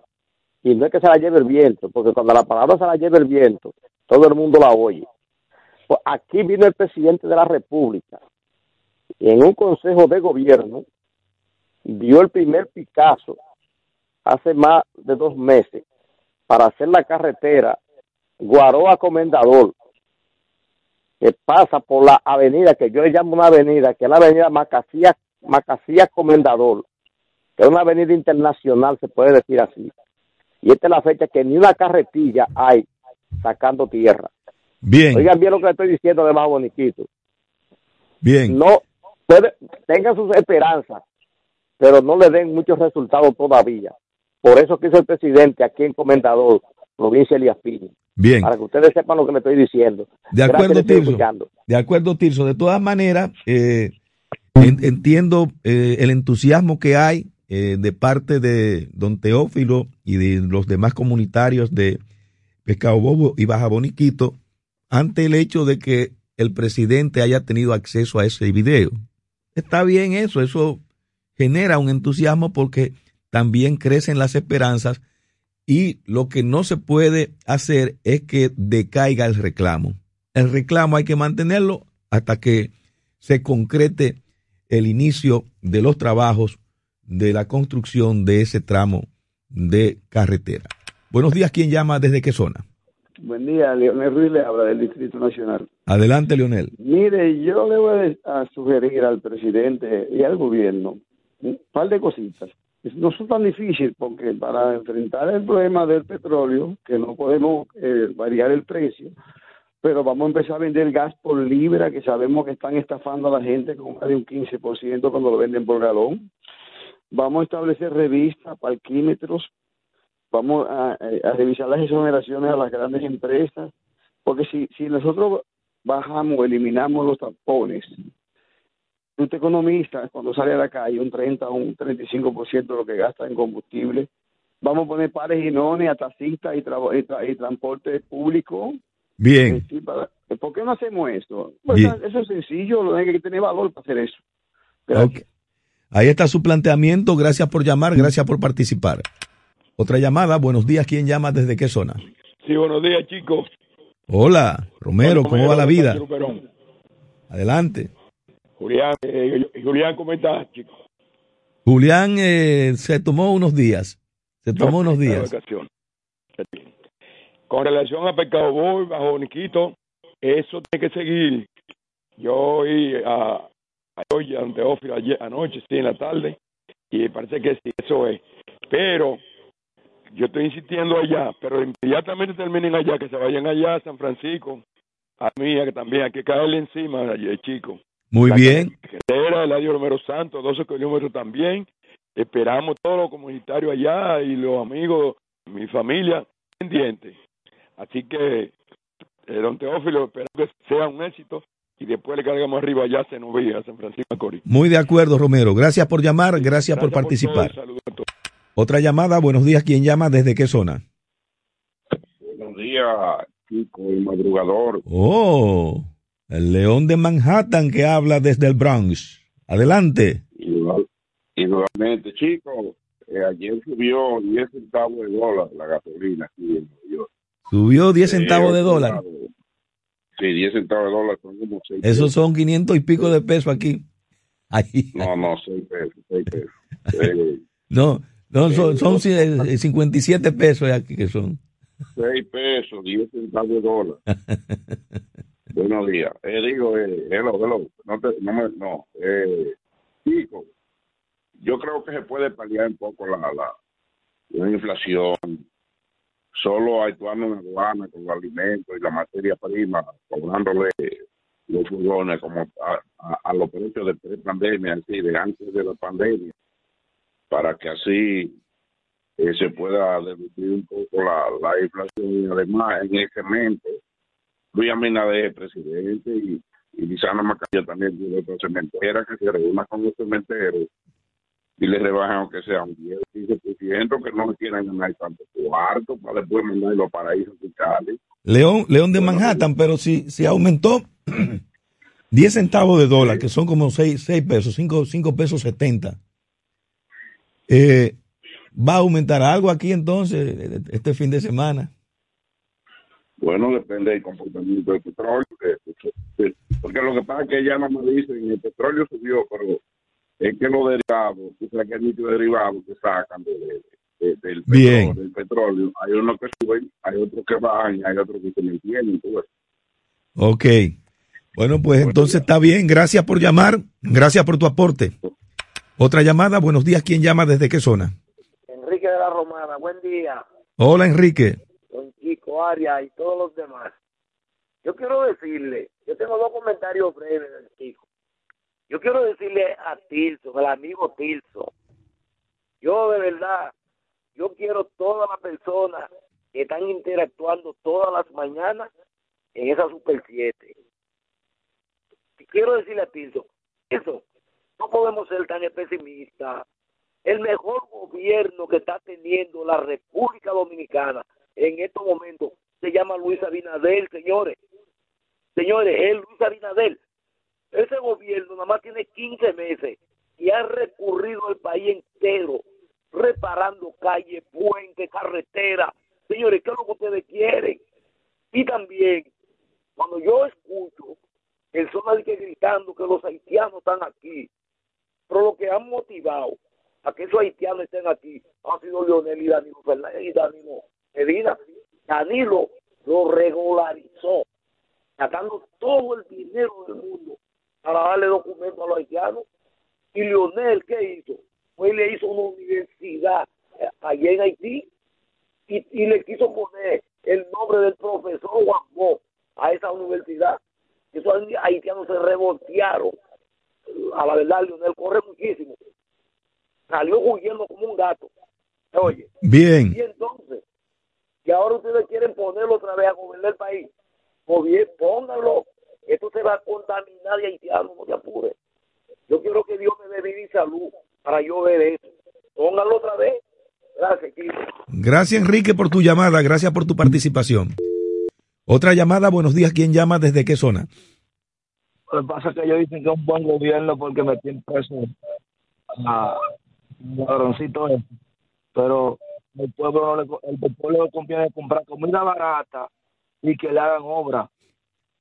Speaker 11: Y no es que se la lleve el viento, porque cuando la palabra se la lleve el viento, todo el mundo la oye. Pues aquí vino el presidente de la República y en un consejo de gobierno vio el primer Picasso hace más de dos meses para hacer la carretera Guaroa Comendador, que pasa por la avenida que yo le llamo una avenida, que es la avenida Macasías, Macasías Comendador, que es una avenida internacional, se puede decir así. Y esta es la fecha que ni una carretilla hay sacando tierra.
Speaker 2: Bien.
Speaker 11: Oigan bien lo que le estoy diciendo de más boniquito.
Speaker 2: Bien.
Speaker 11: No, tengan sus esperanzas, pero no le den muchos resultados todavía. Por eso quiso el presidente aquí en Comendador, provincia de Elías
Speaker 2: Bien.
Speaker 11: Para que ustedes sepan lo que le estoy diciendo.
Speaker 2: De acuerdo, Tirso. De acuerdo, Tirso. De todas maneras, eh, entiendo eh, el entusiasmo que hay eh, de parte de don Teófilo y de los demás comunitarios de Pescado Bobo y Baja Boniquito ante el hecho de que el presidente haya tenido acceso a ese video. Está bien eso, eso genera un entusiasmo porque también crecen las esperanzas y lo que no se puede hacer es que decaiga el reclamo. El reclamo hay que mantenerlo hasta que se concrete el inicio de los trabajos de la construcción de ese tramo de carretera. Buenos días, ¿quién llama? ¿Desde qué zona?
Speaker 12: Buen día, Leonel Ruiz le habla del Distrito Nacional.
Speaker 2: Adelante, Leonel.
Speaker 12: Mire, yo le voy a sugerir al presidente y al gobierno un par de cositas. No son tan difíciles porque para enfrentar el problema del petróleo, que no podemos eh, variar el precio, pero vamos a empezar a vender gas por libra, que sabemos que están estafando a la gente con más de un 15% cuando lo venden por galón. Vamos a establecer revistas, parquímetros, vamos a, revisar las exoneraciones a las grandes empresas, porque si, si nosotros bajamos, eliminamos los tapones, usted economista cuando sale a la calle un 30 o un 35% de lo que gasta en combustible, vamos a poner pares y nones a taxistas y, y, transporte público.
Speaker 2: Bien.
Speaker 12: ¿Por qué no hacemos esto? Pues eso es sencillo, lo hay que tener valor para hacer eso.
Speaker 2: Ahí está su planteamiento. Gracias por llamar, gracias por participar. Otra llamada. Buenos días. ¿Quién llama? ¿Desde qué zona?
Speaker 13: Sí, buenos días, chicos.
Speaker 2: Hola, Romero. ¿Cómo va la vida? Adelante.
Speaker 13: Julián, eh, Julián, ¿cómo estás, chicos?
Speaker 2: Julián eh, se tomó unos días. Se tomó unos días.
Speaker 13: Con relación a Pecado Boy, bajo Niquito, eso tiene que seguir. Yo oí a, a hoy, ante anoche, sí, en la tarde, y parece que sí, eso es. Pero yo estoy insistiendo allá, pero inmediatamente terminen allá, que se vayan allá a San Francisco, a mí, que también hay que caerle encima, allí, chico.
Speaker 2: Muy bien.
Speaker 13: Era el Eladio Romero Santos, 12 kilómetros también. Esperamos todos los comunitarios allá y los amigos, mi familia, pendientes. Así que, eh, don Teófilo, espero que sea un éxito y después le cargamos arriba allá a novia a San Francisco de
Speaker 2: Muy de acuerdo, Romero. Gracias por llamar, gracias, por participar. Otra llamada, buenos días, ¿quién llama? ¿Desde qué zona?
Speaker 14: Buenos días, Chico, el madrugador.
Speaker 2: Oh, el león de Manhattan que habla desde el Bronx. Adelante.
Speaker 14: igualmente, chico, eh, ayer subió 10 centavos de dólar la gasolina aquí en
Speaker 2: Subió 10 centavos de dólar.
Speaker 14: Sí, 10 centavos de dólar son como 6
Speaker 2: Esos son 500 y pico de pesos aquí. *laughs*
Speaker 14: Ahí. No, no, 6 pesos, 6 pesos. *laughs*
Speaker 2: no, no, son, son 57 pesos aquí que son.
Speaker 14: 6 pesos, 10 centavos de dólar. *laughs* Buenos días. Eh, digo, eh. No, te, no, me, no. Eh, yo creo que se puede paliar un poco la, la, la inflación. Solo actuando en aduana con los alimentos y la materia prima, cobrándole los furgones como a, los precios de pre-pandemia, así, de antes de la pandemia para que así eh, se pueda reducir un poco la, la inflación y además en ese momento Luis Abinader, presidente, y, y Lizana Macaya también otra cementera que se reúna con los cementeros y le rebajan aunque sea un 10 15% que no quieran ganar tanto cuarto para después mandar los paraísos fiscales.
Speaker 2: León, León de Manhattan, pero si, si aumentó *clears throat* 10 centavos de dólar, que son como 6, 6 pesos, 5, 5 pesos 70 eh, ¿Va a aumentar algo aquí entonces este fin de semana?
Speaker 14: Bueno, depende del comportamiento del petróleo. Porque lo que pasa es que ya no me dicen, el petróleo subió, pero es que los derivados, o sea, que hay muchos derivados que sacan del, petróleo, del petróleo. Hay unos que suben, hay otros que bajan hay otros que se mantienen. Pues.
Speaker 2: Ok. Bueno, pues entonces está bien. Gracias por llamar. Gracias por tu aporte. Otra llamada, buenos días, ¿quién llama desde qué zona?
Speaker 15: Enrique de la Romana, buen día.
Speaker 2: Hola Enrique.
Speaker 15: Y todos los demás. Yo quiero decirle, yo tengo dos comentarios breves del Chico. Yo quiero decirle a Tilso, al amigo Tilso, yo de verdad, yo quiero todas las personas que están interactuando todas las mañanas en esa Super 7. Quiero decirle a Tilso, eso, no podemos ser tan pesimistas. El mejor gobierno que está teniendo la República Dominicana en estos momentos se llama Luis Abinadel, señores. Señores, es Luis Abinadel. Ese gobierno nada más tiene 15 meses y ha recurrido el país entero reparando calles, puentes, carreteras. Señores, ¿qué es lo que ustedes quieren? Y también, cuando yo escucho el zona que gritando que los haitianos están aquí, pero lo que han motivado a que esos haitianos estén aquí ha sido Leonel y Danilo Fernández y Danilo Medina. Danilo lo regularizó, sacando todo el dinero del mundo para darle documentos a los haitianos. Y Leonel, ¿qué hizo? Pues le hizo una universidad eh, allá en Haití y, y le quiso poner el nombre del profesor Juan Bo a esa universidad. Esos haitianos se revoltearon. A la verdad, Leonel corre muchísimo. Salió huyendo como un gato. Oye.
Speaker 2: Bien.
Speaker 15: Y entonces, que ahora ustedes quieren ponerlo otra vez a gobernar el país, pues bien, pónganlo. Esto se va a contaminar de haitianos, no se apure. Yo quiero que Dios me dé vida y salud para yo ver eso. Pónganlo otra vez. Gracias, Chico.
Speaker 2: Gracias, Enrique, por tu llamada. Gracias por tu participación. Otra llamada. Buenos días. ¿Quién llama? ¿Desde qué zona?
Speaker 16: Lo que pasa es que ellos dicen que es un buen gobierno porque tienen preso a ladroncito. Pero el pueblo, no le, el pueblo le conviene comprar comida barata y que le hagan obra.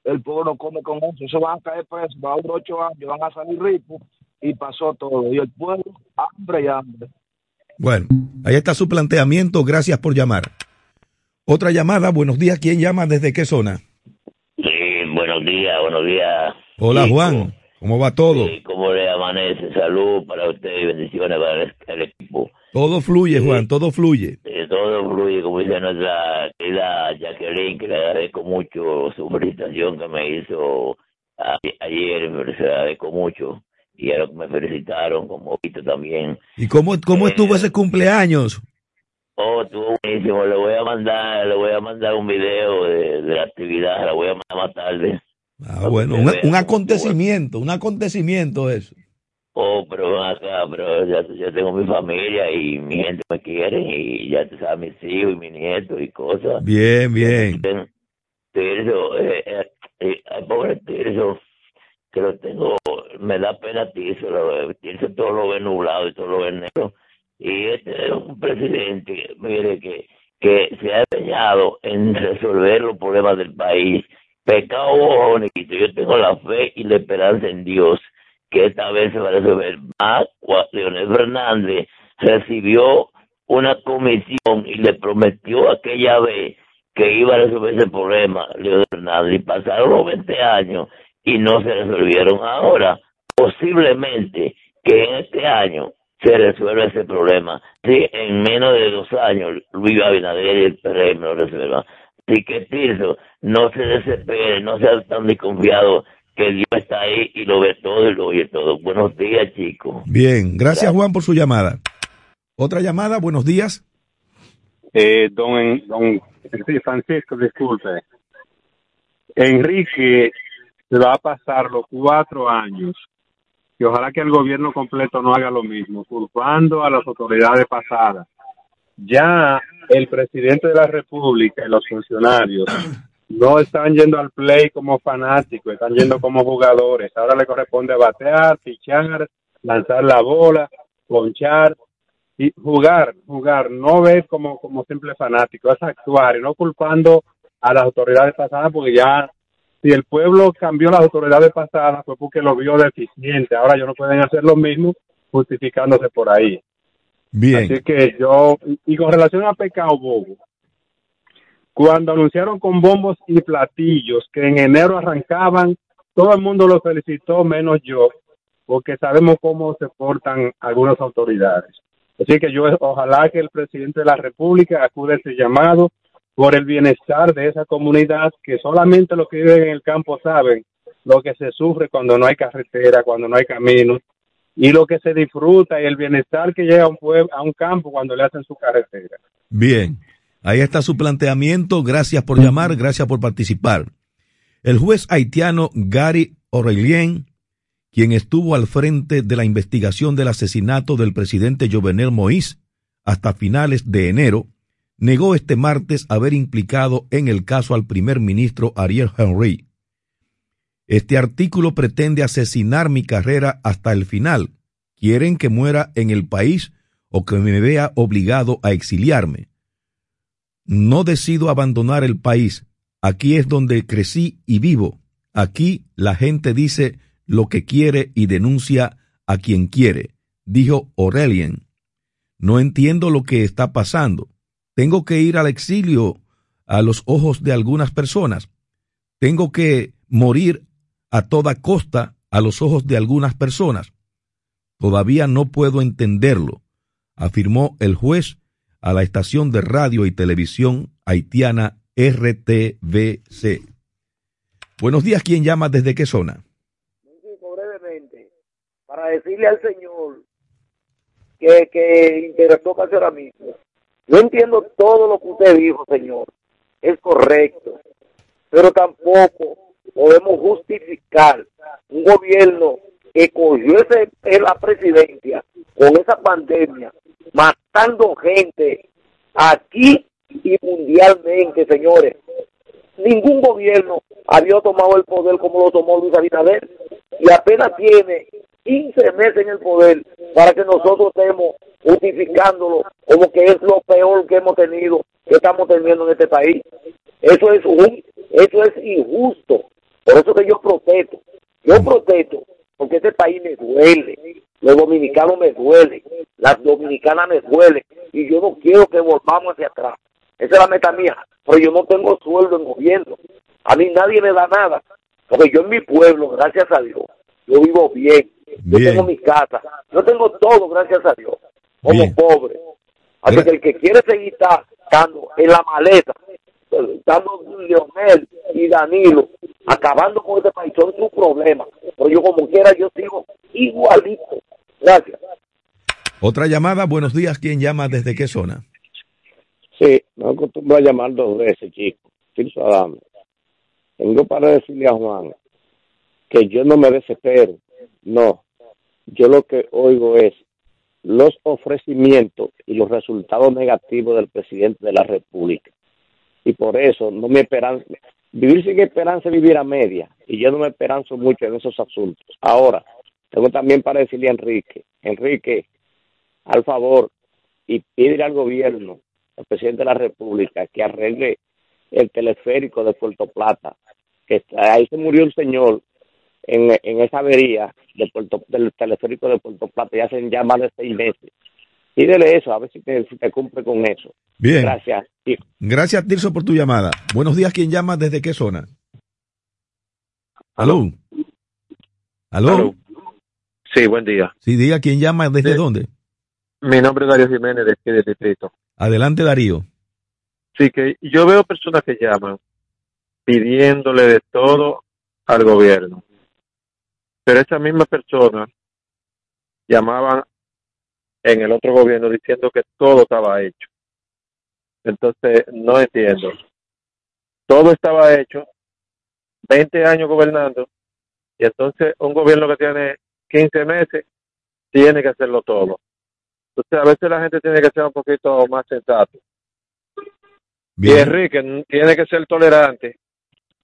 Speaker 16: El pueblo no come con eso. Eso van a caer presos. Va a durar ocho años. Van a salir ricos y pasó todo. Y el pueblo, hambre y hambre.
Speaker 2: Bueno, ahí está su planteamiento. Gracias por llamar. Otra llamada. Buenos días. ¿Quién llama? ¿Desde qué zona?
Speaker 17: Sí, buenos días, buenos días.
Speaker 2: Hola, Juan. ¿Cómo va todo?
Speaker 17: Sí, ¿Cómo le amanece? Salud para usted y bendiciones para el, el equipo.
Speaker 2: Todo fluye, Juan, todo fluye.
Speaker 17: Todo fluye, como dice nuestra querida Jacqueline, que le agradezco mucho su felicitación que me hizo a, ayer, me le agradezco mucho. Y a lo que me felicitaron, como visto también.
Speaker 2: ¿Y cómo, cómo
Speaker 17: Eh,
Speaker 2: estuvo ese cumpleaños?
Speaker 17: Oh, estuvo buenísimo. Le voy a mandar, le voy a mandar un video de, de la actividad. La voy a mandar más tarde.
Speaker 2: Ah, bueno, un, un acontecimiento, un acontecimiento eso.
Speaker 17: Oh, pero acá, pero ya, ya tengo mi familia y mi gente me quiere y ya tú sabes, mis hijos y mis nietos y cosas.
Speaker 2: Bien, bien.
Speaker 17: Tirso, eh, eh, eh, pobre Tirso, que lo tengo, me da pena Tirso, lo, Tirso todo lo ve nublado y todo lo ve negro. Y este es un presidente, mire, que, que se ha empeñado en resolver los problemas del país. Pecado bonito, yo tengo la fe y la esperanza en Dios que esta vez se va a resolver. Leonel Fernández recibió una comisión y le prometió aquella vez que iba a resolver ese problema, Leonel Fernández, y pasaron los 20 años y no se resolvieron. Ahora, posiblemente que en este año se resuelva ese problema. Sí, en menos de dos años, Luis Abinader y el PRM lo resuelvan. Así que, Tirso, no se desespere, no sea tan desconfiado, que Dios está ahí y lo ve todo y lo oye todo. Buenos días, chicos.
Speaker 2: Bien, gracias Juan por su llamada. Otra llamada, buenos días.
Speaker 9: Eh, don, don sí, Francisco, disculpe. Enrique se va a pasar los cuatro años y ojalá que el gobierno completo no haga lo mismo, culpando a las autoridades pasadas. Ya el presidente de la República y los funcionarios no están yendo al play como fanáticos, están yendo como jugadores. Ahora le corresponde batear, pichar, lanzar la bola, ponchar y jugar, jugar, no ver como, como simple fanático, es actuar y no culpando a las autoridades pasadas porque ya si el pueblo cambió las autoridades pasadas fue porque lo vio deficiente, ahora ellos no pueden hacer lo mismo justificándose por ahí.
Speaker 2: Bien.
Speaker 9: Así que yo, y con relación a Pecado Bobo, cuando anunciaron con bombos y platillos que en enero arrancaban, todo el mundo lo felicitó, menos yo, porque sabemos cómo se portan algunas autoridades. Así que yo ojalá que el presidente de la República acude a ese llamado por el bienestar de esa comunidad que solamente los que viven en el campo saben lo que se sufre cuando no hay carretera, cuando no hay caminos y lo que se disfruta y el bienestar que llega a un pueblo, a un campo cuando le hacen su carretera.
Speaker 2: Bien, ahí está su planteamiento. Gracias por llamar, gracias por participar. El juez haitiano Gary Aurelien, quien estuvo al frente de la investigación del asesinato del presidente Jovenel Moïse hasta finales de enero, negó este martes haber implicado en el caso al primer ministro Ariel Henry. Este artículo pretende asesinar mi carrera hasta el final. Quieren que muera en el país o que me vea obligado a exiliarme. No decido abandonar el país. Aquí es donde crecí y vivo. Aquí la gente dice lo que quiere y denuncia a quien quiere, dijo Aurelien. No entiendo lo que está pasando. Tengo que ir al exilio a los ojos de algunas personas. Tengo que morir a toda costa a los ojos de algunas personas. Todavía no puedo entenderlo, afirmó el juez a la estación de radio y televisión haitiana RTVC. Buenos días, ¿quién llama desde qué zona?
Speaker 15: brevemente, para decirle al señor que, que interesó casi ahora mismo. Yo entiendo todo lo que usted dijo, señor. Es correcto. Pero tampoco podemos justificar un gobierno que cogió ese, la presidencia con esa pandemia, matando gente aquí y mundialmente, señores. Ningún gobierno había tomado el poder como lo tomó Luis Abinader y apenas tiene 15 meses en el poder para que nosotros estemos justificándolo como que es lo peor que hemos tenido, que estamos teniendo en este país. Eso es un, eso es injusto. Por eso que yo protesto. Yo protesto porque este país me duele. Los dominicanos me duelen. Las dominicanas me duelen. Y yo no quiero que volvamos hacia atrás. Esa es la meta mía. Pero yo no tengo sueldo en gobierno. A mí nadie me da nada. Porque yo en mi pueblo, gracias a Dios, yo vivo bien. Yo tengo mi casa. Yo tengo todo, gracias a Dios. Como pobre. Así que el que quiere seguir estando en la maleta, estando Leonel y Danilo, acabando con este país, son sus problemas. Pero yo como quiera, yo sigo igualito. Gracias.
Speaker 2: Otra llamada, buenos días, ¿quién llama desde qué zona?
Speaker 11: Sí, me acostumbro a llamar dos veces, chico. Tirso Adame. Tengo para decirle a Juan que yo no me desespero. No. Yo lo que oigo es los ofrecimientos y los resultados negativos del presidente de la República. Y por eso no me esperanza, vivir sin esperanza es vivir a media. Y yo no me esperanzo mucho en esos asuntos. Ahora, tengo también para decirle a Enrique, Enrique, al favor, y pide al gobierno, al presidente de la República, que arregle el teleférico de Puerto Plata, que ahí se murió un señor en, esa avería del, Puerto, del teleférico de Puerto Plata ya hacen ya más de seis meses. Pídele eso, a ver si te, si te cumple con eso.
Speaker 2: Bien.
Speaker 11: Gracias.
Speaker 2: Gracias, Tirso, por tu llamada. Buenos días, ¿quién llama? ¿Desde qué zona? ¿Aló? ¿Aló?
Speaker 18: Sí, buen día.
Speaker 2: Sí, diga quién llama, ¿desde
Speaker 18: Sí.
Speaker 2: dónde?
Speaker 18: Mi nombre es Darío Jiménez, de aquí del distrito.
Speaker 2: Adelante, Darío.
Speaker 18: Sí, que yo veo personas que llaman pidiéndole de todo al gobierno. Pero esas mismas personas llamaban en el otro gobierno diciendo que todo estaba hecho. Entonces, no entiendo. Todo estaba hecho, 20 años gobernando, y entonces un gobierno que tiene 15 meses tiene que hacerlo todo. Entonces, a veces la gente tiene que ser un poquito más sensato. Y Enrique tiene que ser tolerante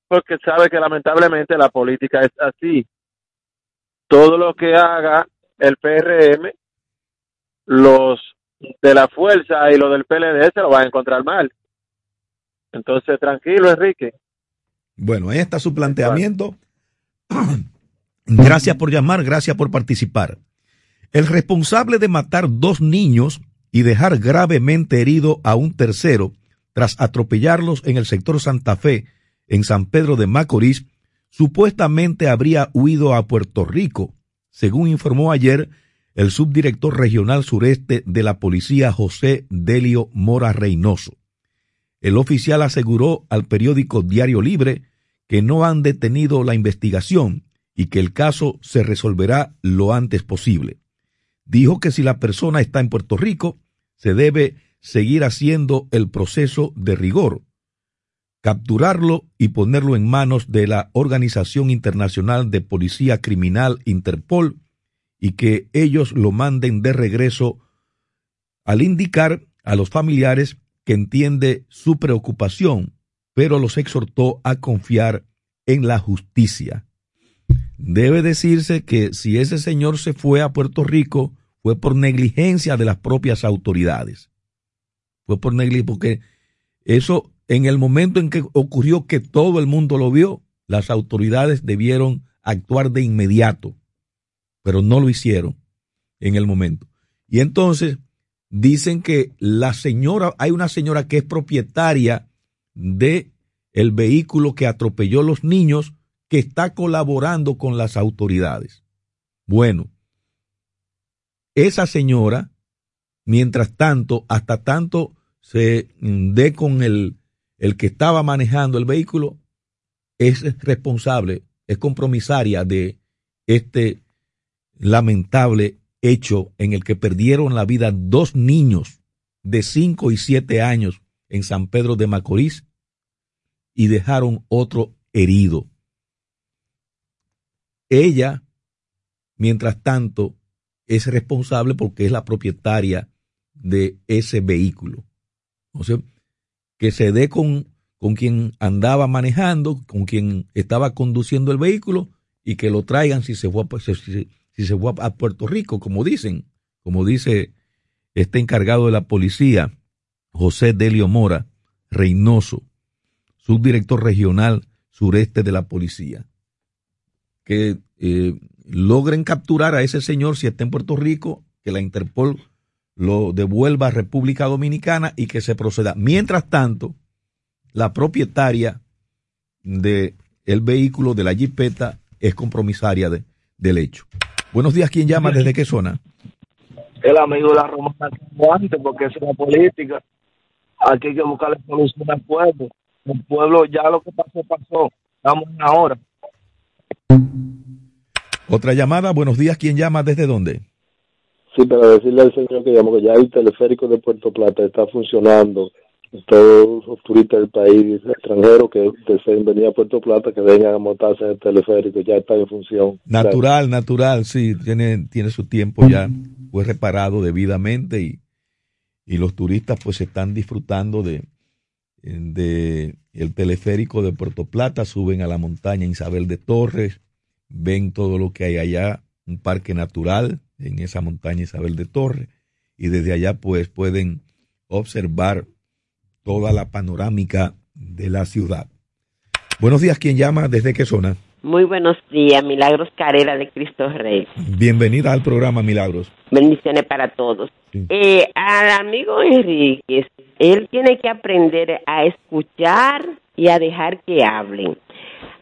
Speaker 18: porque sabe que lamentablemente la política es así. Todo lo que haga el PRM, los de la fuerza y los del PLD se lo van a encontrar mal. Entonces, tranquilo, Enrique.
Speaker 2: Bueno, ahí está su planteamiento. *clears throat* Gracias por llamar, gracias por participar. El responsable de matar dos niños y dejar gravemente herido a un tercero tras atropellarlos en el sector Santa Fe, en San Pedro de Macorís, supuestamente habría huido a Puerto Rico, según informó ayer el subdirector regional sureste de la policía José Delio Mora Reynoso. El oficial aseguró al periódico Diario Libre que no han detenido la investigación y que el caso se resolverá lo antes posible. Dijo que si la persona está en Puerto Rico, se debe seguir haciendo el proceso de rigor, capturarlo y ponerlo en manos de la Organización Internacional de Policía Criminal Interpol y que ellos lo manden de regreso al indicar a los familiares que entiende su preocupación, pero los exhortó a confiar en la justicia. Debe decirse que si ese señor se fue a Puerto Rico fue por negligencia de las propias autoridades. Fue por negligencia, porque eso en el momento en que ocurrió que todo el mundo lo vio, las autoridades debieron actuar de inmediato, pero no lo hicieron en el momento. Y entonces dicen que la señora, hay una señora que es propietaria de el vehículo que atropelló los niños que está colaborando con las autoridades. Bueno, esa señora, mientras tanto, hasta tanto se dé con el, el que estaba manejando el vehículo, es responsable, es compromisaria de este lamentable hecho en el que perdieron la vida dos niños de 5 y 7 años en San Pedro de Macorís y dejaron otro herido. Ella, mientras tanto, es responsable porque es la propietaria de ese vehículo. Que se dé con, con quien andaba manejando, con quien estaba conduciendo el vehículo y que lo traigan si se fue si, si se fue a Puerto Rico, como dicen, como dice este encargado de la policía, José Delio Mora Reynoso, subdirector regional sureste de la policía. Que eh, logren capturar a ese señor si está en Puerto Rico, que la Interpol lo devuelva a República Dominicana y que se proceda. Mientras tanto, la propietaria del el vehículo de la jipeta es compromisaria de, del hecho. Buenos días, ¿quién llama? ¿Desde qué zona?
Speaker 16: El amigo de la Romana antes, porque es una política. Aquí hay que buscarle solución al pueblo. El pueblo ya lo que pasó, pasó. Estamos ahora.
Speaker 2: Otra llamada. Buenos días, ¿quién llama? ¿Desde dónde?
Speaker 8: Sí, para decirle al señor que llamó que ya el teleférico de Puerto Plata está funcionando. Todos los turistas del país extranjeros que deseen venir a Puerto Plata, que vengan a montarse en el teleférico, ya está en función.
Speaker 2: Natural, natural, sí, tiene, tiene su tiempo ya, fue reparado debidamente y, y los turistas pues están disfrutando de, de el teleférico de Puerto Plata, suben a la montaña Isabel de Torres, ven todo lo que hay allá, un parque natural en esa montaña Isabel de Torres, y desde allá pues pueden observar toda la panorámica de la ciudad. Buenos días, ¿quién llama? ¿Desde qué zona?
Speaker 19: Muy buenos días, Milagros Carrera de Cristo Rey.
Speaker 2: Bienvenida al programa Milagros.
Speaker 19: Bendiciones para todos. Eh, al amigo Enríquez, él tiene que aprender a escuchar y a dejar que hablen.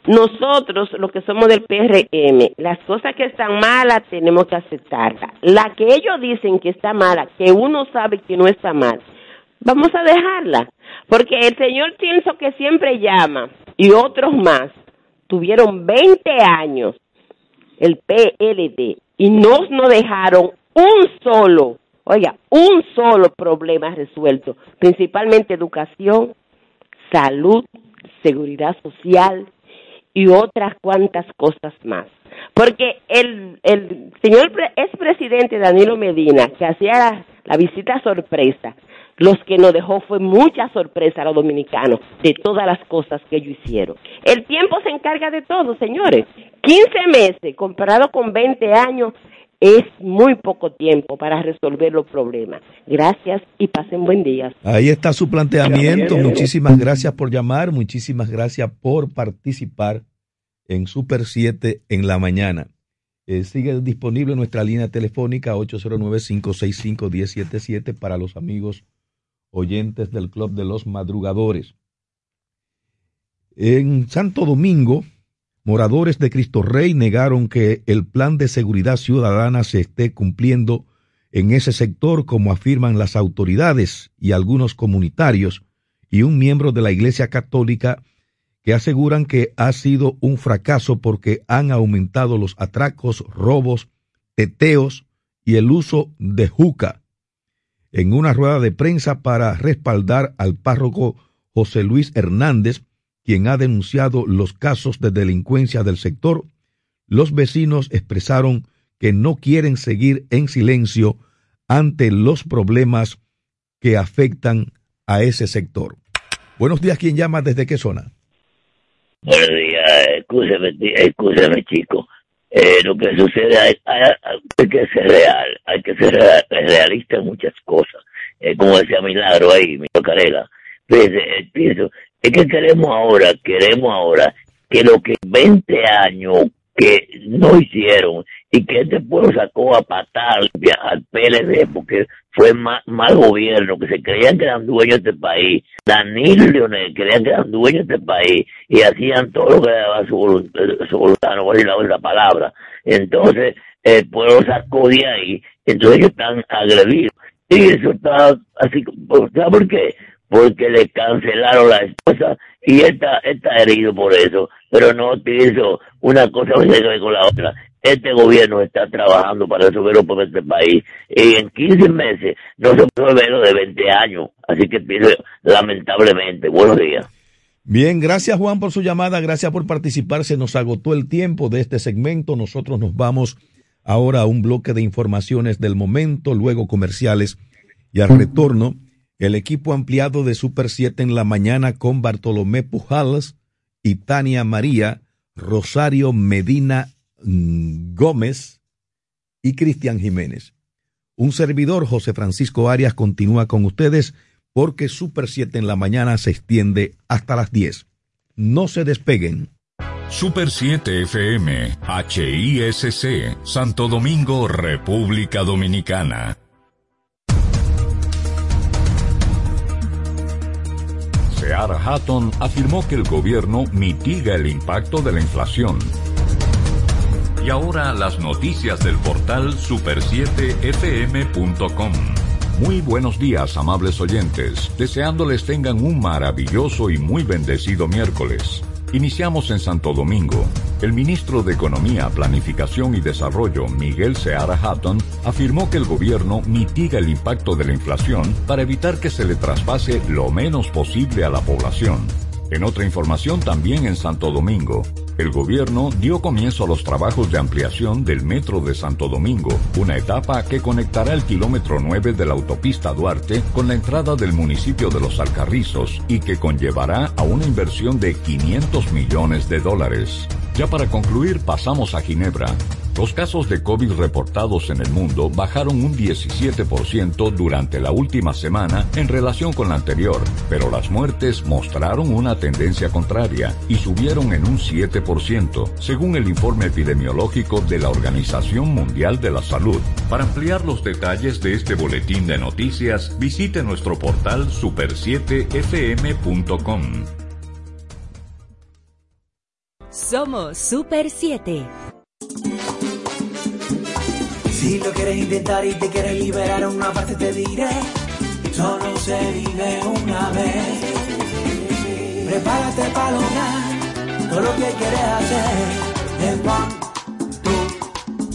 Speaker 19: Nosotros, los que somos del PRM, las cosas que están malas tenemos que aceptarlas. La que ellos dicen que está mala, que uno sabe que no está mal, vamos a dejarla. Porque el señor Tilso que siempre llama y otros más tuvieron 20 años el PLD y no nos dejaron un solo, oiga, un solo problema resuelto, principalmente educación, salud, seguridad social y otras cuantas cosas más. Porque el, el señor expresidente Danilo Medina, que hacía la visita sorpresa, los que nos dejó fue mucha sorpresa a los dominicanos de todas las cosas que ellos hicieron. El tiempo se encarga de todo, señores. 15 meses comparado con 20 años es muy poco tiempo para resolver los problemas. Gracias y pasen buen día.
Speaker 2: Ahí está su planteamiento. Muchísimas gracias por llamar, muchísimas gracias por participar en Super 7 en la mañana. Eh, sigue disponible nuestra línea telefónica 809-565-1077 para los amigos oyentes del Club de los Madrugadores. En Santo Domingo, moradores de Cristo Rey negaron que el plan de seguridad ciudadana se esté cumpliendo en ese sector, como afirman las autoridades y algunos comunitarios, y un miembro de la Iglesia Católica que aseguran que ha sido un fracaso porque han aumentado los atracos, robos, teteos y el uso de juca en una rueda de prensa para respaldar al párroco José Luis Hernández, quien ha denunciado los casos de delincuencia del sector, los vecinos expresaron que no quieren seguir en silencio ante los problemas que afectan a ese sector. Buenos días, ¿quién llama? ¿Desde qué zona?
Speaker 17: Buenos días, escúcheme, escúcheme chico. Eh, lo que sucede hay, hay, que ser real, hay que ser realista en muchas cosas. Eh, como decía Milagro ahí, mi Carela. Pues, eh, pienso, es que queremos ahora, queremos ahora que lo que 20 años que no hicieron y que este pueblo sacó a patar al PLD porque fue mal, gobierno, que se creían que eran dueños de este país. Danilo Leonel creían que eran dueños de este país y hacían todo lo que daba su, voluntad, no voy a la, palabra. Entonces, el pueblo sacó de ahí, entonces ellos están agredidos. Y eso está así, ¿sabes por qué? Porque le cancelaron la esposa y está, está herido por eso, pero no utilizo una cosa con la otra. Este gobierno está trabajando para resolver por este país y en 15 meses no se puede lo de 20 años, así que pienso lamentablemente. Buenos días.
Speaker 2: Bien, gracias Juan por su llamada, gracias por participar. Se nos agotó el tiempo de este segmento. Nosotros nos vamos ahora a un bloque de informaciones del momento, luego comerciales y al retorno el equipo ampliado de Super 7 en la mañana con Bartolomé Pujals y Tania María, Rosario Medina mm, Gómez y Cristian Jiménez. Un servidor, José Francisco Arias, continúa con ustedes porque Super 7 en la mañana se extiende hasta las 10. No se despeguen.
Speaker 1: Super 7 FM, HISC, Santo Domingo, República Dominicana. Seara Hatton afirmó que el gobierno mitiga el impacto de la inflación. Y ahora las noticias del portal super7fm.com. Muy buenos días, amables oyentes, deseándoles tengan un maravilloso y muy bendecido miércoles. Iniciamos en Santo Domingo. El ministro de Economía, Planificación y Desarrollo, Miguel Seara Hatton, afirmó que el gobierno mitiga el impacto de la inflación para evitar que se le traspase lo menos posible a la población. En otra información también en Santo Domingo, el gobierno dio comienzo a los trabajos de ampliación del Metro de Santo Domingo, una etapa que conectará el kilómetro 9 de la autopista Duarte con la entrada del municipio de Los Alcarrizos y que conllevará a una inversión de 500 millones de dólares. Ya para concluir, pasamos a Ginebra. Los casos de COVID reportados en el mundo bajaron un 17% durante la última semana en relación con la anterior, pero las muertes mostraron una tendencia contraria y subieron en un 7%, según el informe epidemiológico de la Organización Mundial de la Salud. Para ampliar los detalles de este boletín de noticias, visite nuestro portal super7fm.com.
Speaker 5: Somos Super 7.
Speaker 20: Si lo quieres intentar y te quieres liberar, una parte te diré. Solo se vive una vez. Prepárate para lograr todo lo que quieres hacer. En one, two,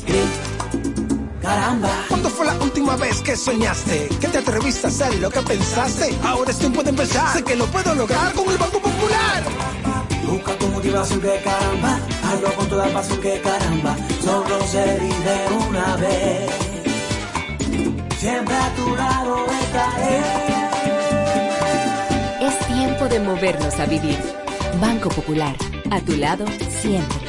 Speaker 20: three. Caramba.
Speaker 21: ¿Cuándo fue la última vez que soñaste? Que te atreviste a hacer lo que pensaste. Ahora es tiempo de empezar. Sé que lo puedo lograr con el Banco Popular.
Speaker 20: Busca tu motivación que caramba, hazlo con toda pasión que caramba, solo se vive una vez. Siempre a tu lado estaré.
Speaker 5: Es tiempo de movernos a vivir. Banco Popular, a tu lado siempre.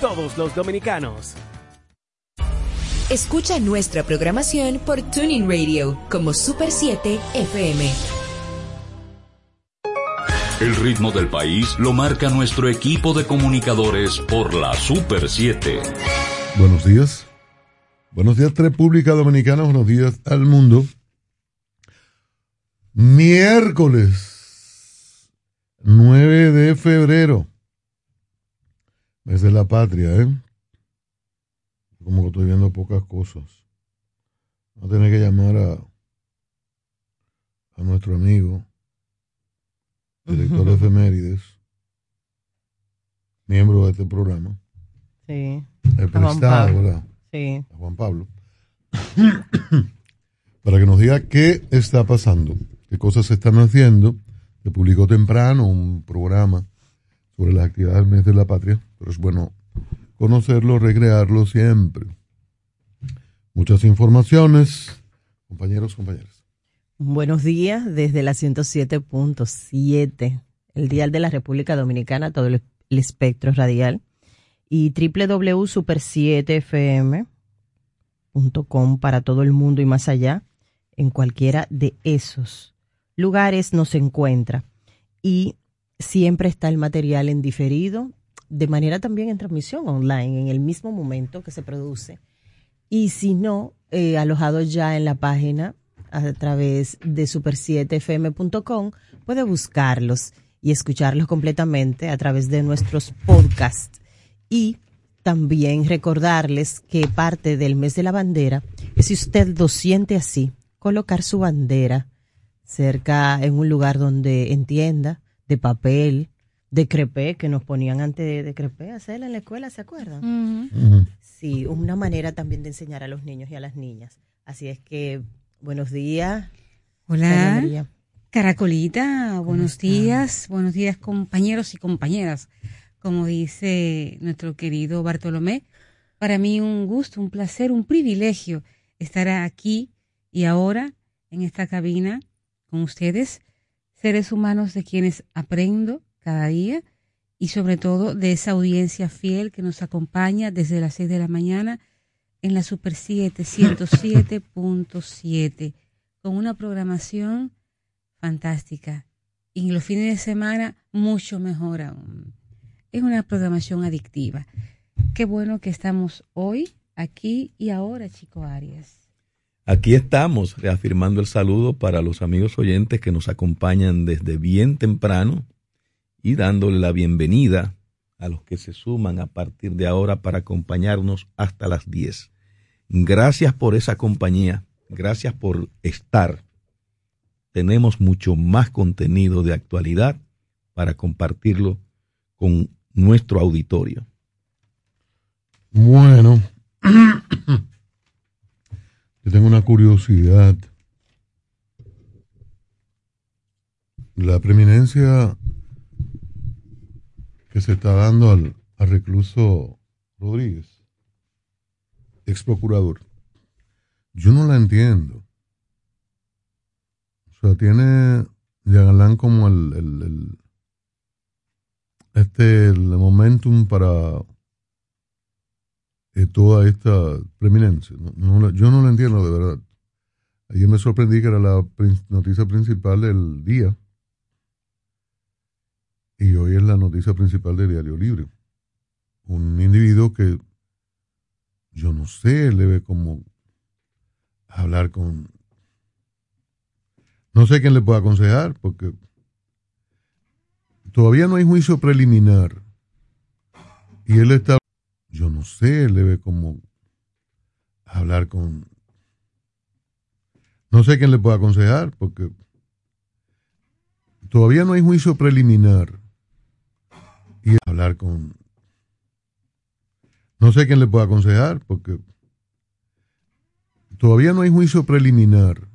Speaker 22: todos los dominicanos.
Speaker 5: Escucha nuestra programación por Tuning Radio como Super 7 FM.
Speaker 1: El ritmo del país lo marca nuestro equipo de comunicadores por la Super 7.
Speaker 23: Buenos días. Buenos días, República Dominicana. Buenos días al mundo. Miércoles 9 de febrero. Mes de la patria, ¿eh? Como que estoy viendo pocas cosas. Voy a tener que llamar a, a nuestro amigo, director de *laughs* efemérides, miembro de este programa.
Speaker 24: Sí.
Speaker 23: El prestado. ¿verdad?
Speaker 24: Sí.
Speaker 23: A Juan Pablo. *coughs* Para que nos diga qué está pasando, qué cosas se están haciendo. Se publicó temprano un programa sobre las actividades del mes de la patria, pero es bueno conocerlo, recrearlo siempre. Muchas informaciones, compañeros, compañeras.
Speaker 24: Buenos días desde la 107.7, el dial de la República Dominicana, todo el, espectro radial, y www.super7fm.com para todo el mundo y más allá, en cualquiera de esos lugares nos encuentra. Y siempre está el material en diferido, de manera también en transmisión online, en el mismo momento que se produce. Y si no, eh, alojado ya en la página a través de super7fm.com, puede buscarlos y escucharlos completamente a través de nuestros podcasts. Y también recordarles que parte del mes de la bandera si usted lo siente así, colocar su bandera cerca en un lugar donde entienda, de papel, de crepé, que nos ponían antes de, de crepé a hacerla en la escuela, ¿se acuerdan? Sí, una manera también de enseñar a los niños y a las niñas. Así es que, buenos días.
Speaker 25: Hola,
Speaker 24: María.
Speaker 25: Caracolita, buenos días, buenos días compañeros y compañeras. Como dice nuestro querido Bartolomé, para mí un gusto, un placer, un privilegio estar aquí y ahora en esta cabina con ustedes, seres humanos de quienes aprendo cada día y sobre todo de esa audiencia fiel que nos acompaña desde las 6 de la mañana en la Super 7, 107.7, con una programación fantástica. Y en los fines de semana, mucho mejor aún. Es una programación adictiva. Qué bueno que estamos hoy, aquí y ahora, Chico Arias.
Speaker 2: Aquí estamos reafirmando el saludo para los amigos oyentes que nos acompañan desde bien temprano y dándole la bienvenida a los que se suman a partir de ahora para acompañarnos hasta las 10. Gracias por esa compañía, gracias por estar. Tenemos mucho más contenido de actualidad para compartirlo con nuestro auditorio.
Speaker 23: Bueno, *clears throat* yo tengo una curiosidad. La preeminencia se está dando al, recluso Rodríguez, ex procurador, yo no la entiendo. O sea, tiene Yagalán como el, el, el- este el momentum para eh, toda esta preeminencia. No, no la- yo no lo entiendo de verdad. Ayer me sorprendí que era la noticia principal del día y hoy es la noticia principal de Diario Libre. Un individuo que yo no sé, le ve como hablar con... No sé quién le puede aconsejar porque todavía no hay juicio preliminar y él está... Yo no sé, le ve como hablar con... No sé quién le puede aconsejar porque todavía no hay juicio preliminar y hablar con... No sé quién le puede aconsejar porque todavía no hay juicio preliminar.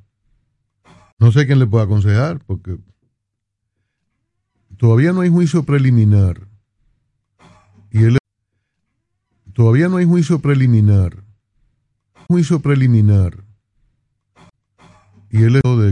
Speaker 23: No sé quién le puede aconsejar porque todavía no hay juicio preliminar. Y él todavía no hay juicio preliminar. Juicio preliminar. Y él de